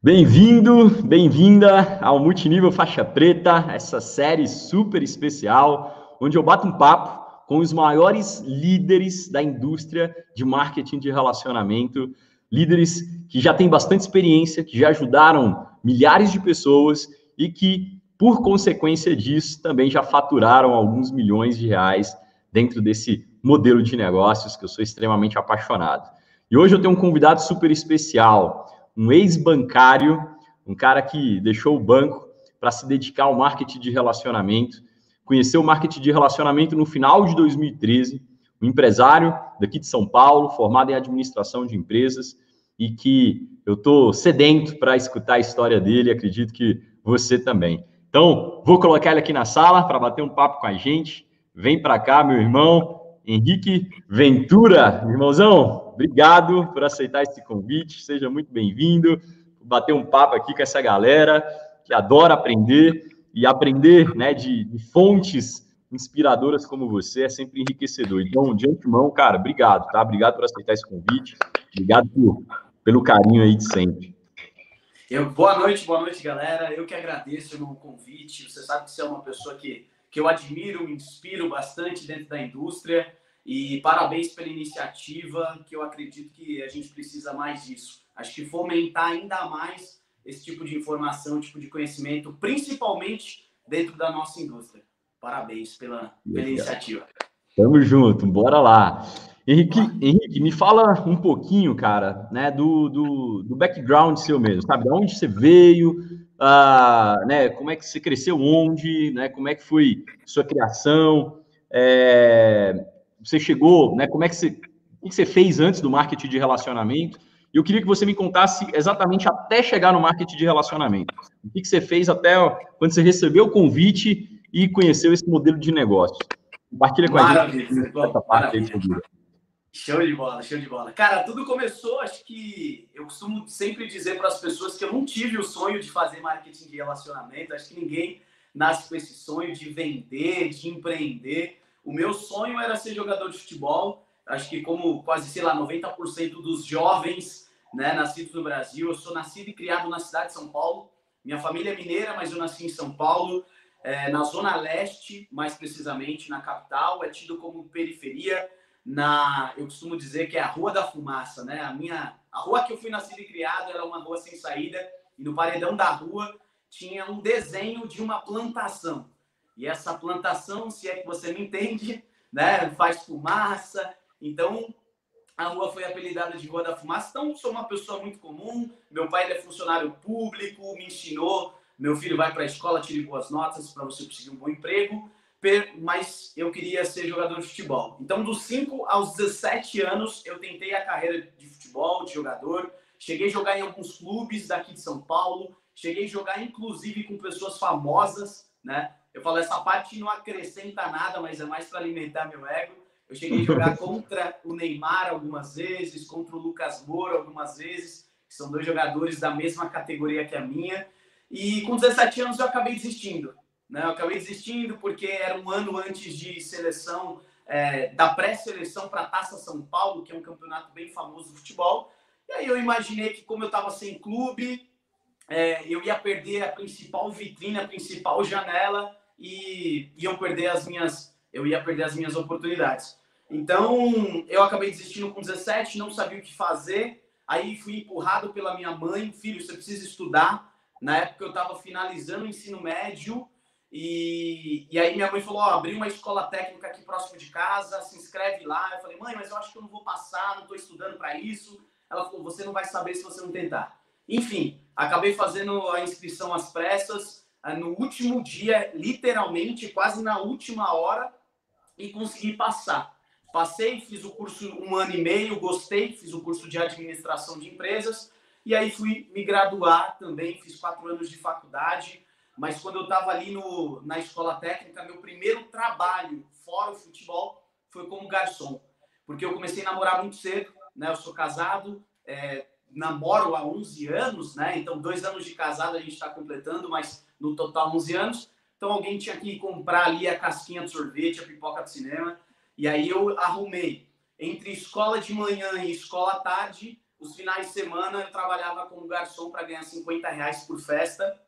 Bem-vindo, bem-vinda ao Multinível Faixa Preta, essa série super especial, onde eu bato um papo com os maiores líderes da indústria de marketing de relacionamento, líderes que já têm bastante experiência, que já ajudaram milhares de pessoas e que, por consequência disso, também já faturaram alguns milhões de reais dentro desse modelo de negócios que eu sou extremamente apaixonado. E hoje eu tenho um convidado super especial um ex-bancário, um cara que deixou o banco para se dedicar ao marketing de relacionamento, conheceu o marketing de relacionamento no final de 2013, um empresário daqui de São Paulo, formado em administração de empresas, e que eu estou sedento para escutar a história dele, acredito que você também. Então, vou colocar ele aqui na sala para bater um papo com a gente. Vem para cá, meu irmão, Henrique Ventura. Irmãozão, obrigado por aceitar esse convite. Seja muito bem-vindo. Bater um papo aqui com essa galera que adora aprender e aprender né, de, de fontes inspiradoras como você é sempre enriquecedor. Então, de antemão, cara, obrigado, tá? Obrigado por aceitar esse convite. Obrigado por, pelo carinho aí de sempre. Eu, boa noite, boa noite, galera. Eu que agradeço o convite. Você sabe que você é uma pessoa que, que eu admiro, me inspiro bastante dentro da indústria. E parabéns pela iniciativa, que eu acredito que a gente precisa mais disso. Acho que fomentar ainda mais esse tipo de informação, tipo de conhecimento, principalmente dentro da nossa indústria. Parabéns pela, pela iniciativa. Tamo junto, bora lá. Henrique, Henrique, me fala um pouquinho, cara, né, do, do, do background seu mesmo, sabe? De onde você veio, uh, né, como é que você cresceu onde, né, como é que foi sua criação, é, você chegou, né? Como é que você, o que você fez antes do marketing de relacionamento? E eu queria que você me contasse exatamente até chegar no marketing de relacionamento. O que você fez até quando você recebeu o convite e conheceu esse modelo de negócio. Compartilha com maravilha, a gente essa parte aí Show de bola, show de bola. Cara, tudo começou, acho que eu costumo sempre dizer para as pessoas que eu não tive o sonho de fazer marketing de relacionamento. Acho que ninguém nasce com esse sonho de vender, de empreender. O meu sonho era ser jogador de futebol. Acho que como quase, sei lá, 90% dos jovens né, nascidos no Brasil. Eu sou nascido e criado na cidade de São Paulo. Minha família é mineira, mas eu nasci em São Paulo, é, na Zona Leste, mais precisamente, na capital. É tido como periferia. Na, eu costumo dizer que é a Rua da Fumaça, né? A minha, a rua que eu fui nascido e criado era uma rua sem saída e no paredão da rua tinha um desenho de uma plantação. E essa plantação, se é que você me entende, né, faz fumaça. Então, a rua foi apelidada de Rua da Fumaça. Então, sou uma pessoa muito comum. Meu pai é funcionário público, me ensinou. Meu filho vai para a escola, tire boas notas para você conseguir um bom emprego. Mas eu queria ser jogador de futebol. Então, dos 5 aos 17 anos, eu tentei a carreira de futebol, de jogador. Cheguei a jogar em alguns clubes daqui de São Paulo. Cheguei a jogar, inclusive, com pessoas famosas, né? Eu falo, essa parte não acrescenta nada, mas é mais para alimentar meu ego. Eu cheguei a jogar contra o Neymar algumas vezes, contra o Lucas Moura algumas vezes, que são dois jogadores da mesma categoria que a minha. E com 17 anos eu acabei desistindo. Né? Eu acabei desistindo porque era um ano antes de seleção, é, da pré-seleção para a Taça São Paulo, que é um campeonato bem famoso do futebol. E aí eu imaginei que, como eu estava sem clube, é, eu ia perder a principal vitrine, a principal janela e iam perder as minhas, eu ia perder as minhas oportunidades. Então, eu acabei desistindo com 17, não sabia o que fazer. Aí fui empurrado pela minha mãe, filho, você precisa estudar. Na época eu estava finalizando o ensino médio e, e aí minha mãe falou, ó, abri uma escola técnica aqui próximo de casa, se inscreve lá. Eu falei, mãe, mas eu acho que eu não vou passar, não estou estudando para isso. Ela falou, você não vai saber se você não tentar. Enfim, acabei fazendo a inscrição às pressas ah, no último dia, literalmente, quase na última hora, e consegui passar. Passei, fiz o curso um ano e meio, gostei, fiz o curso de administração de empresas, e aí fui me graduar também, fiz quatro anos de faculdade, mas quando eu estava ali no, na escola técnica, meu primeiro trabalho fora o futebol foi como garçom, porque eu comecei a namorar muito cedo, né? Eu sou casado, é, namoro há 11 anos, né? Então, dois anos de casado a gente está completando, mas no total 11 anos. Então, alguém tinha que comprar ali a casquinha de sorvete, a pipoca de cinema. E aí eu arrumei entre escola de manhã e escola à tarde os finais de semana eu trabalhava como garçom para ganhar 50 reais por festa,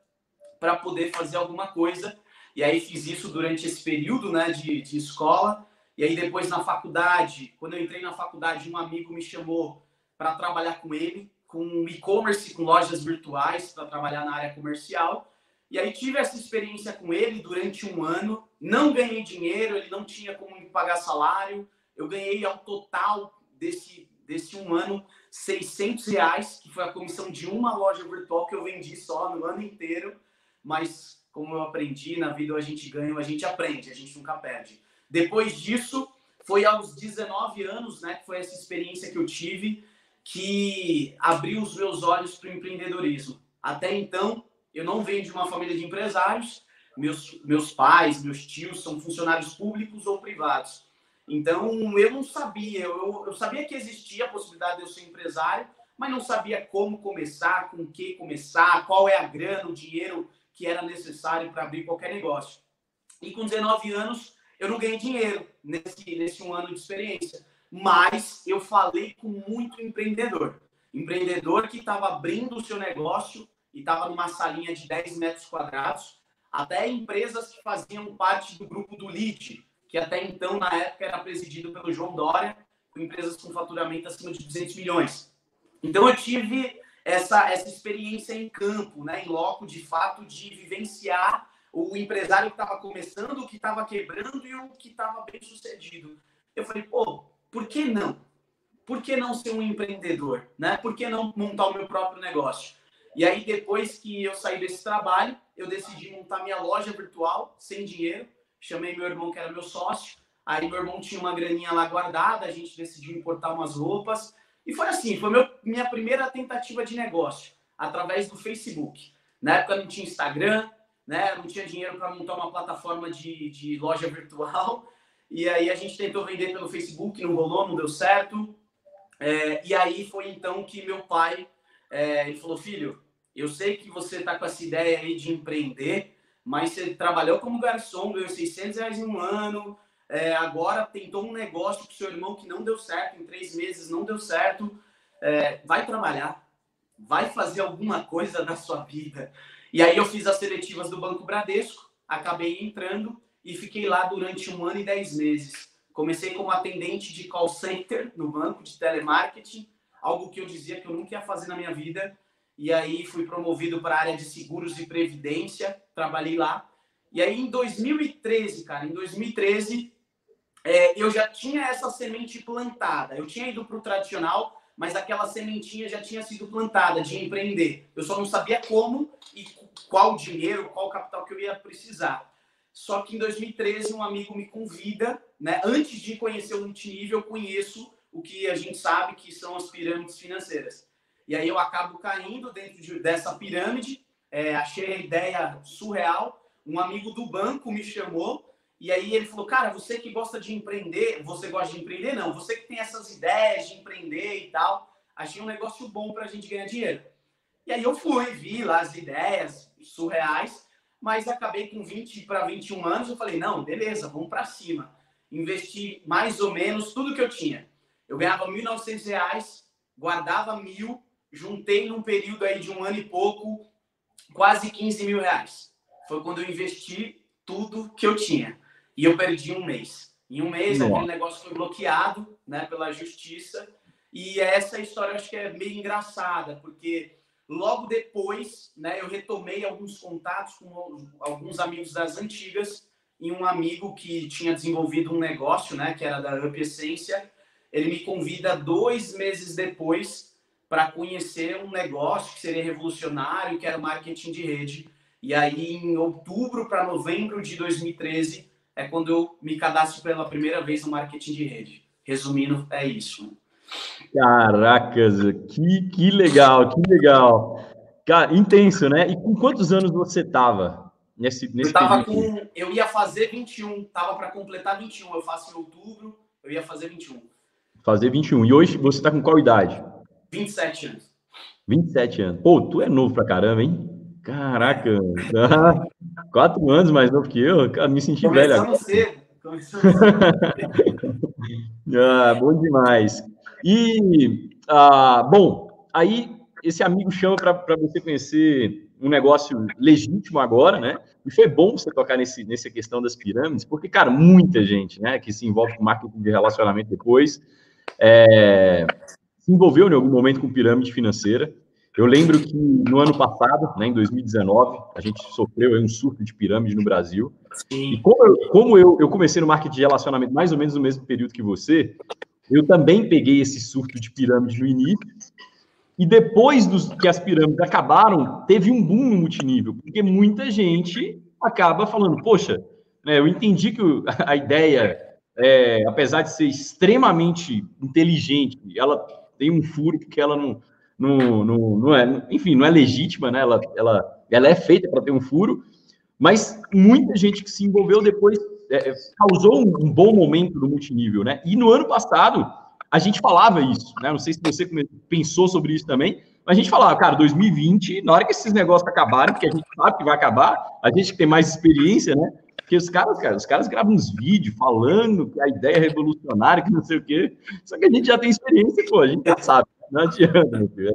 para poder fazer alguma coisa. E aí fiz isso durante esse período né, de, de escola. E aí depois na faculdade, quando eu entrei na faculdade, um amigo me chamou para trabalhar com ele, com e-commerce, com lojas virtuais, para trabalhar na área comercial. E aí tive essa experiência com ele durante um ano. Não ganhei dinheiro, ele não tinha como me pagar salário. Eu ganhei ao total desse, desse um ano 600 reais, que foi a comissão de uma loja virtual que eu vendi só no ano inteiro. Mas como eu aprendi, na vida a gente ganha, a gente aprende, a gente nunca perde. Depois disso, foi aos 19 anos, né, que foi essa experiência que eu tive, que abriu os meus olhos para o empreendedorismo. Até então, eu não venho de uma família de empresários, meus, meus pais, meus tios são funcionários públicos ou privados. Então, eu não sabia, eu, eu sabia que existia a possibilidade de eu ser empresário, mas não sabia como começar, com o que começar, qual é a grana, o dinheiro que era necessário para abrir qualquer negócio. E com 19 anos, eu não ganhei dinheiro nesse, nesse um ano de experiência, mas eu falei com muito empreendedor. Empreendedor que estava abrindo o seu negócio e estava numa salinha de 10 metros quadrados, até empresas que faziam parte do grupo do LEAD, que até então, na época, era presidido pelo João Dória, com empresas com faturamento acima de 200 milhões. Então, eu tive essa, essa experiência em campo, né, em loco, de fato, de vivenciar o empresário que estava começando, o que estava quebrando e o que estava bem sucedido. Eu falei, pô, por que não? Por que não ser um empreendedor? Né? Por que não montar o meu próprio negócio? E aí, depois que eu saí desse trabalho, eu decidi montar minha loja virtual, sem dinheiro. Chamei meu irmão, que era meu sócio. Aí, meu irmão tinha uma graninha lá guardada, a gente decidiu importar umas roupas. E foi assim, foi meu, minha primeira tentativa de negócio, através do Facebook. Na época não tinha Instagram, né? Não tinha dinheiro para montar uma plataforma de, de loja virtual. E aí a gente tentou vender pelo Facebook, não rolou, não deu certo. É, e aí foi então que meu pai é, ele falou: Filho, eu sei que você está com essa ideia aí de empreender, mas você trabalhou como garçom, ganhou 600 reais em um ano, é, agora tentou um negócio com seu irmão que não deu certo, em três meses não deu certo. É, vai trabalhar, vai fazer alguma coisa na sua vida. E aí eu fiz as seletivas do Banco Bradesco, acabei entrando e fiquei lá durante um ano e dez meses. Comecei como atendente de call center no banco de telemarketing, algo que eu dizia que eu nunca ia fazer na minha vida. E aí fui promovido para a área de seguros e previdência, trabalhei lá. E aí em 2013, cara, em 2013, é, eu já tinha essa semente plantada. Eu tinha ido para o tradicional, mas aquela sementinha já tinha sido plantada de empreender. Eu só não sabia como e qual dinheiro, qual capital que eu ia precisar. Só que em 2013 um amigo me convida, né? Antes de conhecer o multinível, eu conheço o que a gente sabe que são as pirâmides financeiras. E aí eu acabo caindo dentro de, dessa pirâmide, é, achei a ideia surreal. Um amigo do banco me chamou e aí ele falou, cara, você que gosta de empreender, você gosta de empreender? Não, você que tem essas ideias de empreender e tal, achei um negócio bom para a gente ganhar dinheiro. E aí eu fui, vi lá as ideias surreais, mas acabei com 20 para 21 anos, eu falei, não, beleza, vamos para cima. Investi mais ou menos tudo que eu tinha. Eu ganhava R$ 1.900, guardava mil, juntei num período aí de um ano e pouco, quase 15 mil reais. Foi quando eu investi tudo que eu tinha e eu perdi um mês. Em um mês, Nossa. aquele negócio foi bloqueado né, pela justiça. E essa história eu acho que é meio engraçada, porque logo depois né, eu retomei alguns contatos com alguns amigos das antigas e um amigo que tinha desenvolvido um negócio, né, que era da Up Essência. Ele me convida dois meses depois para conhecer um negócio que seria revolucionário, que era o marketing de rede. E aí, em outubro para novembro de 2013, é quando eu me cadastro pela primeira vez no marketing de rede. Resumindo, é isso. Caracas, que, que legal, que legal. Cara, intenso, né? E com quantos anos você estava nesse, nesse eu tava com, Eu ia fazer 21, tava para completar 21. Eu faço em outubro, eu ia fazer 21. Fazer 21. E hoje você está com qual idade? 27 anos. 27 anos. Pô, tu é novo pra caramba, hein? Caraca, quatro anos mais novo que eu, cara, me senti velho. Agora. Cedo. Começamos cedo. ah, bom demais. E ah, bom, aí esse amigo chama para você conhecer um negócio legítimo agora, né? E foi bom você tocar nesse, nessa questão das pirâmides, porque, cara, muita gente, né, que se envolve com marketing de relacionamento depois, é, se envolveu em algum momento com pirâmide financeira. Eu lembro que no ano passado, né, em 2019, a gente sofreu um surto de pirâmide no Brasil. Sim. E como, eu, como eu, eu comecei no marketing de relacionamento mais ou menos no mesmo período que você, eu também peguei esse surto de pirâmide no início. E depois dos, que as pirâmides acabaram, teve um boom no multinível, porque muita gente acaba falando, poxa, né, eu entendi que a ideia, é, apesar de ser extremamente inteligente, ela tem um furo porque ela não, não, não, não é, enfim, não é legítima, né? Ela, ela, ela é feita para ter um furo, mas muita gente que se envolveu depois é, causou um, bom momento no multinível, né? E no ano passado a gente falava isso, né? Não sei se você pensou sobre isso também, mas a gente falava, cara, 2020, na hora que esses negócios acabarem, porque a gente sabe que vai acabar, a gente que tem mais experiência, né? Porque os caras, cara, os caras gravam uns vídeos falando que a ideia é revolucionária, que não sei o quê. Só que a gente já tem experiência, pô, a gente já sabe. Não adianta, meu filho.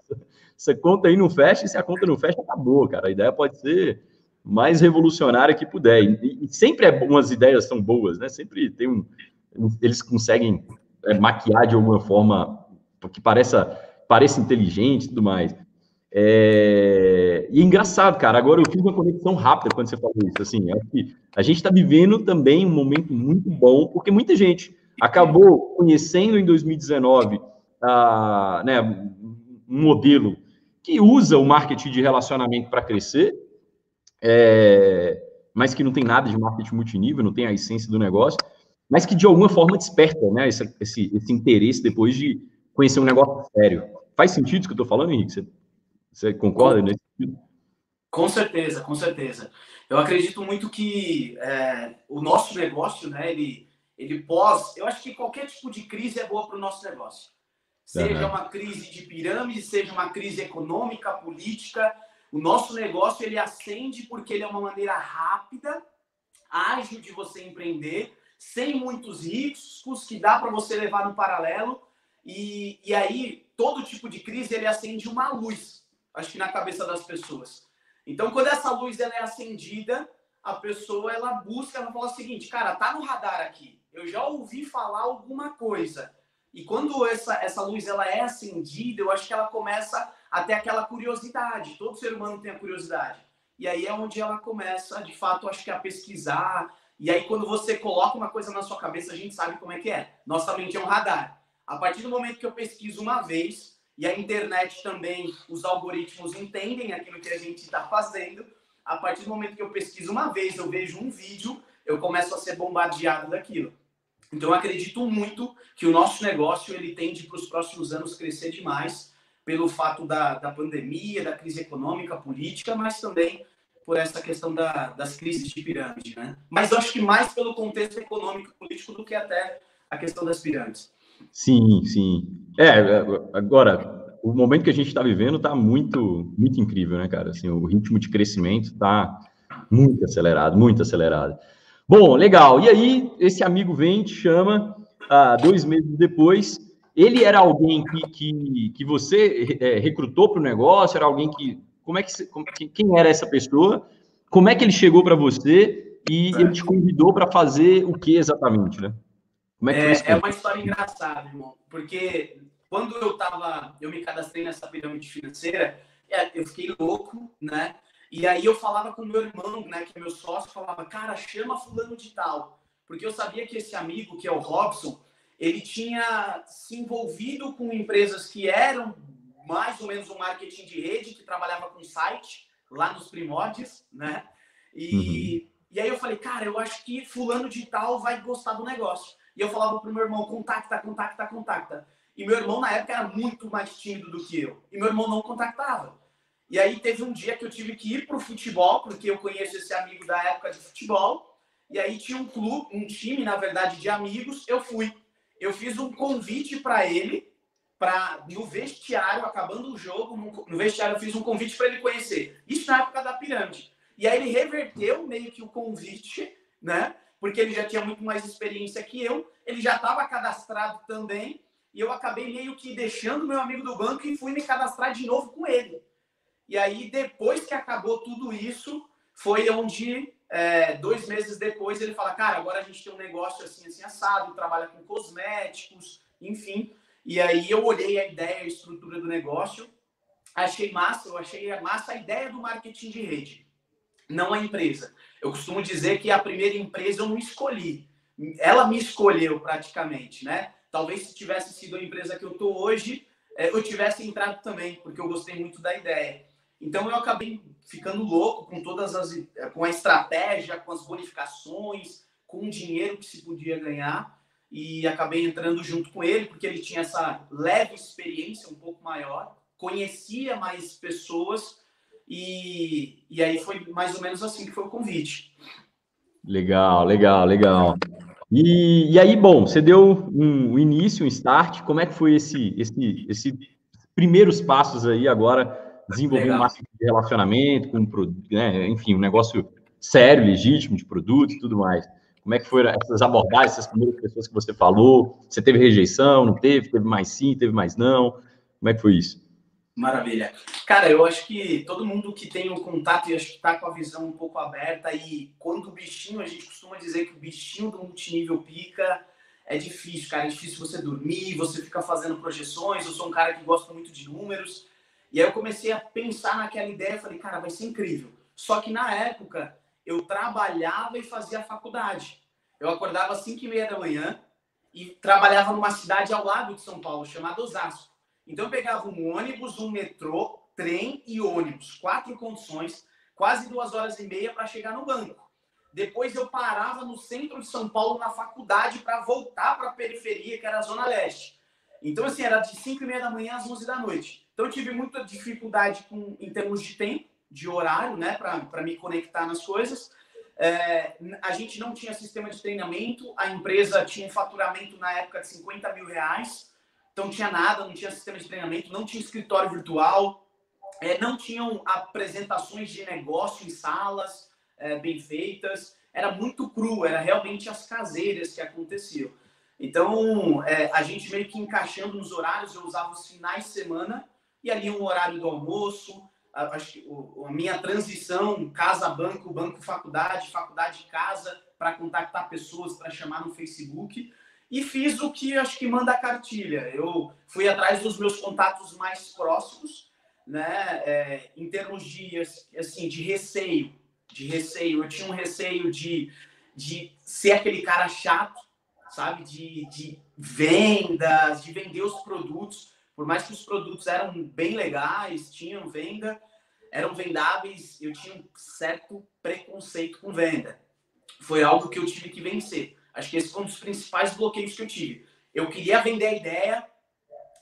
Essa conta aí não fecha, e se a conta não fecha, acabou, cara. A ideia pode ser mais revolucionária que puder. E, e sempre é bom, as ideias são boas, né? Sempre tem um. Eles conseguem é, maquiar de alguma forma que pareça, pareça inteligente e tudo mais. É... E é engraçado, cara. Agora eu fiz uma conexão rápida quando você falou isso. Assim, acho que a gente está vivendo também um momento muito bom, porque muita gente acabou conhecendo em 2019 ah, né, um modelo que usa o marketing de relacionamento para crescer, é, mas que não tem nada de marketing multinível, não tem a essência do negócio, mas que de alguma forma desperta né, esse, esse, esse interesse depois de conhecer um negócio sério. Faz sentido isso que eu estou falando, Henrique? Você, você concorda nesse sentido? Com certeza, com certeza. Eu acredito muito que é, o nosso negócio, né, ele, ele pós. Eu acho que qualquer tipo de crise é boa para o nosso negócio. Seja uhum. uma crise de pirâmide, seja uma crise econômica, política, o nosso negócio ele acende porque ele é uma maneira rápida, ágil de você empreender, sem muitos riscos, que dá para você levar no paralelo. E, e aí, todo tipo de crise ele acende uma luz, acho que na cabeça das pessoas. Então, quando essa luz ela é acendida, a pessoa ela busca, ela fala o seguinte, cara, tá no radar aqui. Eu já ouvi falar alguma coisa. E quando essa, essa luz ela é acendida, eu acho que ela começa a ter aquela curiosidade. Todo ser humano tem a curiosidade. E aí é onde ela começa, de fato, acho que a pesquisar. E aí, quando você coloca uma coisa na sua cabeça, a gente sabe como é que é. Nossa mente é um radar. A partir do momento que eu pesquiso uma vez, e a internet também, os algoritmos entendem aquilo que a gente está fazendo, a partir do momento que eu pesquiso uma vez, eu vejo um vídeo, eu começo a ser bombardeado daquilo. Então, eu acredito muito que o nosso negócio ele tende para os próximos anos crescer demais pelo fato da, da pandemia, da crise econômica, política, mas também por essa questão da, das crises de pirâmide, né? Mas acho que mais pelo contexto econômico e político do que até a questão das pirâmides. Sim, sim. É, agora, o momento que a gente está vivendo está muito, muito incrível, né, cara? Assim, o ritmo de crescimento está muito acelerado, muito acelerado. Bom, legal. E aí, esse amigo vem, te chama, ah, dois meses depois. Ele era alguém que, que, que você é, recrutou para o negócio? Era alguém que. Como é que como, quem era essa pessoa? Como é que ele chegou para você e é. ele te convidou para fazer o que exatamente, né? Como é, que é, é uma história engraçada, irmão, porque quando eu tava, eu me cadastrei nessa pirâmide financeira, é, eu fiquei louco, né? E aí eu falava com meu irmão, né, que é meu sócio, falava, cara, chama fulano de tal. Porque eu sabia que esse amigo, que é o Robson, ele tinha se envolvido com empresas que eram mais ou menos um marketing de rede, que trabalhava com site, lá nos primórdios, né? E, uhum. e aí eu falei, cara, eu acho que fulano de tal vai gostar do negócio. E eu falava pro meu irmão, contacta, contacta, contacta. E meu irmão, na época, era muito mais tímido do que eu. E meu irmão não contactava. E aí teve um dia que eu tive que ir para o futebol, porque eu conheço esse amigo da época de futebol. E aí tinha um clube, um time, na verdade, de amigos. Eu fui. Eu fiz um convite para ele, para no vestiário, acabando o jogo, no vestiário eu fiz um convite para ele conhecer. Isso na época da pirâmide. E aí ele reverteu meio que o convite, né? Porque ele já tinha muito mais experiência que eu. Ele já estava cadastrado também. e eu acabei meio que deixando meu amigo do banco e fui me cadastrar de novo com ele. E aí, depois que acabou tudo isso, foi onde, é, dois meses depois, ele fala: Cara, agora a gente tem um negócio assim, assim, assado, trabalha com cosméticos, enfim. E aí eu olhei a ideia, a estrutura do negócio, achei massa, eu achei massa a ideia do marketing de rede, não a empresa. Eu costumo dizer que a primeira empresa eu não escolhi, ela me escolheu praticamente, né? Talvez se tivesse sido a empresa que eu estou hoje, é, eu tivesse entrado também, porque eu gostei muito da ideia. Então eu acabei ficando louco com todas as com a estratégia, com as bonificações, com o dinheiro que se podia ganhar e acabei entrando junto com ele porque ele tinha essa leve experiência um pouco maior, conhecia mais pessoas e, e aí foi mais ou menos assim que foi o convite. Legal, legal, legal. E, e aí, bom, você deu um, um início, um start. Como é que foi esse, esse, esse primeiros passos aí agora, desenvolvendo Legal. marketing de relacionamento, com, né, enfim, um negócio sério, legítimo de produto e tudo mais. Como é que foram essas abordagens, essas primeiras pessoas que você falou? Você teve rejeição, não teve? Teve mais sim, teve mais não? Como é que foi isso? Maravilha. Cara, eu acho que todo mundo que tem o um contato e acho que está com a visão um pouco aberta e quando o bichinho, a gente costuma dizer que o bichinho do multinível pica, é difícil, cara. É difícil você dormir, você fica fazendo projeções. Eu sou um cara que gosta muito de números. E aí eu comecei a pensar naquela ideia, falei, cara, vai ser incrível. Só que na época eu trabalhava e fazia faculdade. Eu acordava às 5 e meia da manhã e trabalhava numa cidade ao lado de São Paulo, chamada Osasco. Então eu pegava um ônibus, um metrô, trem e ônibus, quatro condições, quase duas horas e meia para chegar no banco. Depois eu parava no centro de São Paulo, na faculdade, para voltar para a periferia, que era a Zona Leste. Então, assim, era de 5 e meia da manhã às 11 da noite. Então, eu tive muita dificuldade com, em termos de tempo, de horário, né, para me conectar nas coisas. É, a gente não tinha sistema de treinamento, a empresa tinha um faturamento na época de 50 mil reais. Então, tinha nada, não tinha sistema de treinamento, não tinha escritório virtual, é, não tinham apresentações de negócio em salas é, bem feitas. Era muito cru, era realmente as caseiras que aconteciam. Então, é, a gente meio que encaixando nos horários, eu usava os finais de semana e ali um horário do almoço, a, a, a minha transição casa-banco, banco-faculdade, faculdade-casa, para contactar pessoas, para chamar no Facebook e fiz o que acho que manda a cartilha. Eu fui atrás dos meus contatos mais próximos, né? É, em termos de assim de receio, de receio. Eu tinha um receio de, de ser aquele cara chato, sabe? De, de vendas, de vender os produtos. Por mais que os produtos eram bem legais, tinham venda, eram vendáveis, eu tinha um certo preconceito com venda. Foi algo que eu tive que vencer. Acho que esse foi um dos principais bloqueios que eu tive. Eu queria vender a ideia,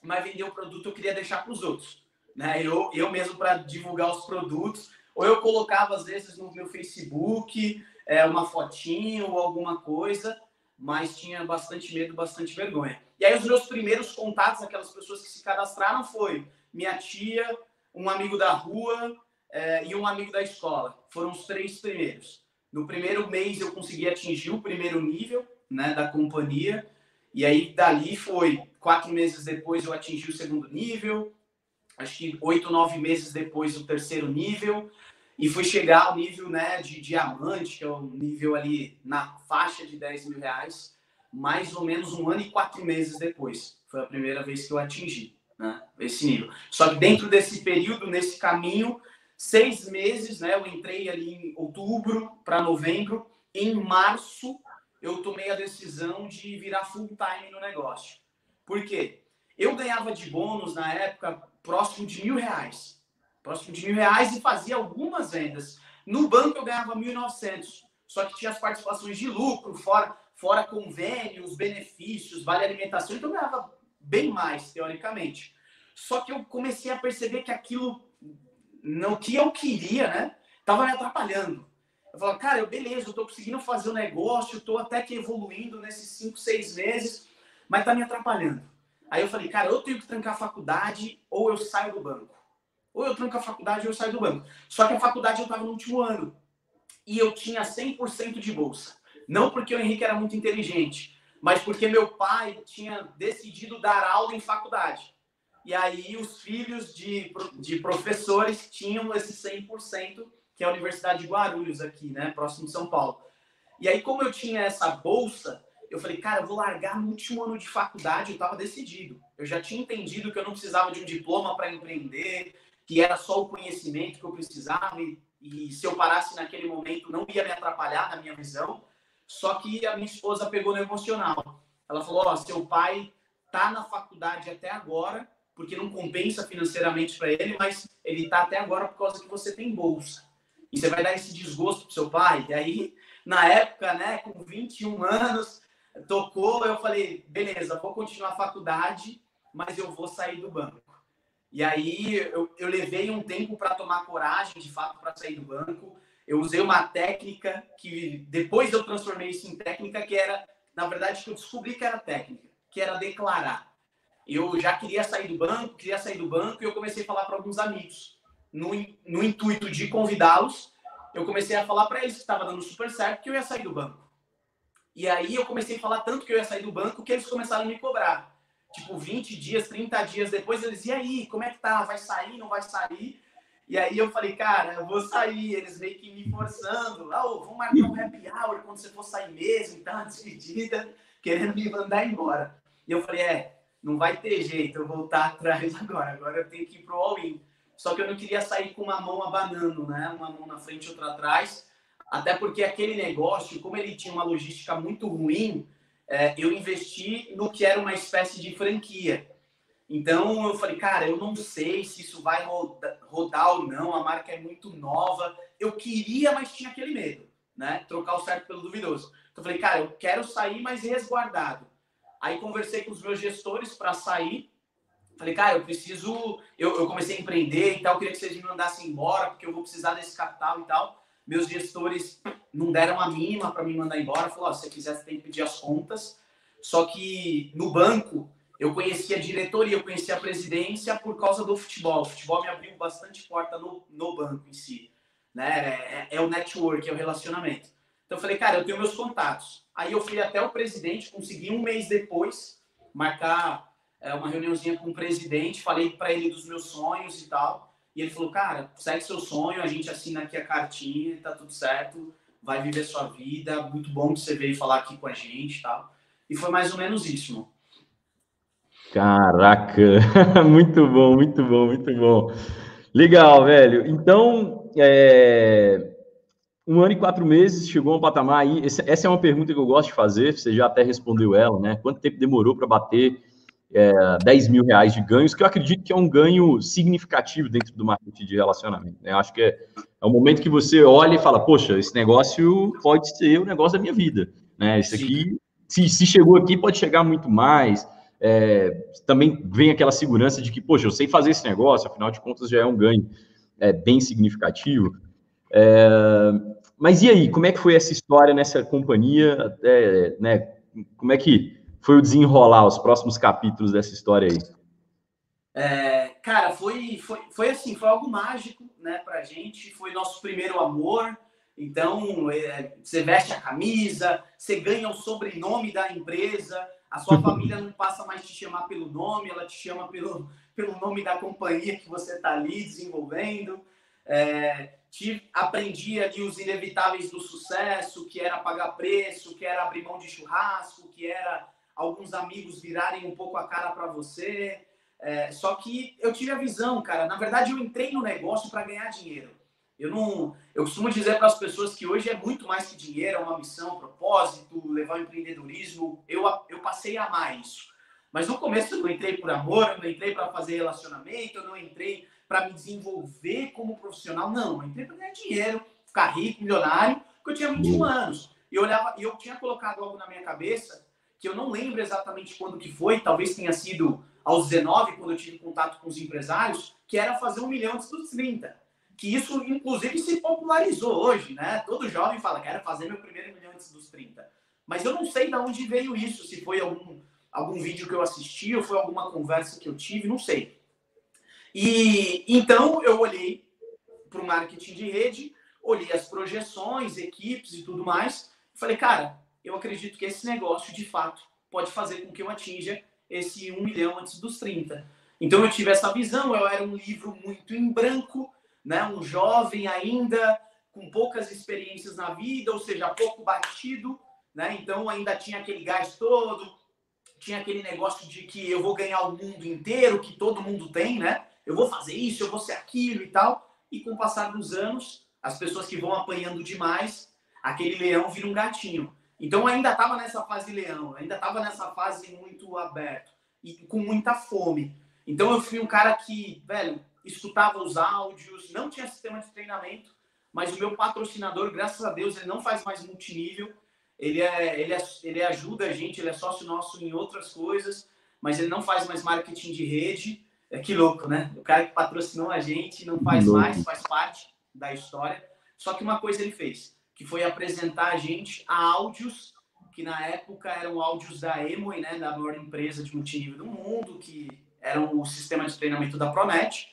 mas vender o produto eu queria deixar para os outros. Né? Eu, eu mesmo, para divulgar os produtos, ou eu colocava às vezes no meu Facebook é, uma fotinho ou alguma coisa, mas tinha bastante medo, bastante vergonha. E aí os meus primeiros contatos, aquelas pessoas que se cadastraram, foi minha tia, um amigo da rua é, e um amigo da escola. Foram os três primeiros. No primeiro mês eu consegui atingir o primeiro nível né, da companhia, e aí dali foi quatro meses depois eu atingi o segundo nível, acho que oito, nove meses depois o terceiro nível, e fui chegar ao nível né, de diamante, que é o nível ali na faixa de 10 mil reais, mais ou menos um ano e quatro meses depois. Foi a primeira vez que eu atingi né, esse nível. Só que dentro desse período, nesse caminho, seis meses, né? Eu entrei ali em outubro para novembro. Em março, eu tomei a decisão de virar full time no negócio. Por quê? Eu ganhava de bônus na época próximo de mil reais. Próximo de mil reais e fazia algumas vendas. No banco eu ganhava 1.900. Só que tinha as participações de lucro, fora, fora convênios, benefícios, vale alimentação. Então eu ganhava bem mais, teoricamente. Só que eu comecei a perceber que aquilo no que eu queria, né? Tava me atrapalhando. Eu falava, cara, eu, beleza, eu tô conseguindo fazer o negócio, tô até que evoluindo nesses cinco, seis meses, mas tá me atrapalhando. Aí eu falei, cara, eu tenho que trancar a faculdade ou eu saio do banco. Ou eu tranco a faculdade ou eu saio do banco. Só que a faculdade eu tava no último ano. E eu tinha 100% de bolsa. Não porque o Henrique era muito inteligente, mas porque meu pai tinha decidido dar aula em faculdade. E aí os filhos de, de professores tinham esse 100%, que é a Universidade de Guarulhos aqui, né, próximo de São Paulo. E aí como eu tinha essa bolsa, eu falei, cara, eu vou largar no último ano de faculdade, eu estava decidido. Eu já tinha entendido que eu não precisava de um diploma para empreender, que era só o conhecimento que eu precisava e, e se eu parasse naquele momento não ia me atrapalhar na minha visão. Só que a minha esposa pegou no emocional. Ela falou: Ó, oh, seu pai tá na faculdade até agora, porque não compensa financeiramente para ele, mas ele tá até agora por causa que você tem bolsa. E você vai dar esse desgosto pro seu pai? E aí, na época, né, com 21 anos, tocou, eu falei: beleza, vou continuar a faculdade, mas eu vou sair do banco. E aí eu, eu levei um tempo para tomar coragem, de fato, para sair do banco eu usei uma técnica que depois eu transformei isso em técnica que era, na verdade, que eu descobri que era técnica, que era declarar. Eu já queria sair do banco, queria sair do banco e eu comecei a falar para alguns amigos. No, no intuito de convidá-los, eu comecei a falar para eles que estava dando super certo que eu ia sair do banco. E aí eu comecei a falar tanto que eu ia sair do banco que eles começaram a me cobrar. Tipo, 20 dias, 30 dias depois, eles, e aí, como é que tá? Vai sair, não vai sair? E aí eu falei, cara, eu vou sair. Eles meio que me forçando. Ah, oh, vamos marcar um happy hour quando você for sair mesmo, então, uma despedida, querendo me mandar embora. E eu falei, é, não vai ter jeito eu voltar atrás agora. Agora eu tenho que ir pro all-in. Só que eu não queria sair com uma mão abanando, né? Uma mão na frente outra atrás. Até porque aquele negócio, como ele tinha uma logística muito ruim, é, eu investi no que era uma espécie de franquia. Então eu falei, cara, eu não sei se isso vai rodar, ou não, a marca é muito nova. Eu queria, mas tinha aquele medo, né? Trocar o certo pelo duvidoso. Então eu falei, cara, eu quero sair, mas resguardado. Aí conversei com os meus gestores para sair. Falei, cara, eu preciso. Eu, eu, comecei a empreender e tal, queria que vocês me mandassem embora, porque eu vou precisar desse capital e tal. Meus gestores não deram a mínima para me mandar embora. Falou, oh, se você quiser, você tem que pedir as contas. Só que no banco eu conheci a diretoria, eu conheci a presidência por causa do futebol. O futebol me abriu bastante porta no, no banco em si. Né? É, é, o network, é o relacionamento. Então eu falei, cara, eu tenho meus contatos. Aí eu fui até o presidente, consegui um mês depois marcar é, uma reuniãozinha com o presidente, falei para ele dos meus sonhos e tal. E ele falou, cara, segue seu sonho, a gente assina aqui a cartinha, tá tudo certo, vai viver sua vida, muito bom que você veio falar aqui com a gente e tal. E foi mais ou menos isso, mano. Caraca, muito bom, muito bom, muito bom. Legal, velho. Então, é... um ano e quatro meses, chegou a um patamar aí. Essa é uma pergunta que eu gosto de fazer, você já até respondeu ela, né? Quanto tempo demorou para bater é, 10 mil reais de ganhos, que eu acredito que é um ganho significativo dentro do marketing de relacionamento. Né? Eu acho que é, é o momento que você olha e fala, poxa, esse negócio pode ser o negócio da minha vida. Né? Isso aqui, se, se chegou aqui, pode chegar muito mais é, também vem aquela segurança de que, poxa, eu sei fazer esse negócio, afinal de contas já é um ganho é, bem significativo. É, mas e aí, como é que foi essa história nessa companhia? É, né, como é que foi o desenrolar os próximos capítulos dessa história aí? É, cara, foi, foi, foi assim, foi algo mágico, né, pra gente, foi nosso primeiro amor, então, é, você veste a camisa, você ganha o sobrenome da empresa, a sua família não passa mais te chamar pelo nome, ela te chama pelo, pelo nome da companhia que você está ali desenvolvendo. É, te, aprendi ali os inevitáveis do sucesso, que era pagar preço, que era abrir mão de churrasco, que era alguns amigos virarem um pouco a cara para você. É, só que eu tive a visão, cara. Na verdade, eu entrei no negócio para ganhar dinheiro. Eu não, eu costumo dizer para as pessoas que hoje é muito mais que dinheiro, é uma missão, um propósito, levar o empreendedorismo. Eu, eu passei a amar isso. Mas no começo eu não entrei por amor, eu não entrei para fazer relacionamento, eu não entrei para me desenvolver como profissional. Não, eu entrei para ganhar dinheiro, ficar rico, milionário, porque eu tinha 21 anos. E eu olhava, eu tinha colocado algo na minha cabeça que eu não lembro exatamente quando que foi, talvez tenha sido aos 19, quando eu tive contato com os empresários, que era fazer um milhão antes dos 30 que isso, inclusive, se popularizou hoje, né? Todo jovem fala, quero fazer meu primeiro milhão antes dos 30. Mas eu não sei de onde veio isso, se foi algum, algum vídeo que eu assisti ou foi alguma conversa que eu tive, não sei. E então eu olhei para o marketing de rede, olhei as projeções, equipes e tudo mais, e falei, cara, eu acredito que esse negócio de fato pode fazer com que eu atinja esse 1 milhão antes dos 30. Então eu tive essa visão, eu era um livro muito em branco, né? um jovem ainda, com poucas experiências na vida, ou seja, pouco batido, né? então ainda tinha aquele gás todo, tinha aquele negócio de que eu vou ganhar o mundo inteiro, que todo mundo tem, né? Eu vou fazer isso, eu vou ser aquilo e tal. E com o passar dos anos, as pessoas que vão apanhando demais, aquele leão vira um gatinho. Então ainda estava nessa fase leão, ainda estava nessa fase muito aberto e com muita fome. Então eu fui um cara que, velho, escutava os áudios, não tinha sistema de treinamento, mas o meu patrocinador, graças a Deus, ele não faz mais multinível. Ele, é, ele, é, ele ajuda a gente, ele é sócio nosso em outras coisas, mas ele não faz mais marketing de rede. É que louco, né? O cara que patrocinou a gente não faz mais, faz parte da história. Só que uma coisa ele fez que foi apresentar a gente a áudios que na época eram áudios da Emoi, né, da maior empresa de multinível do mundo, que eram o sistema de treinamento da Pronet,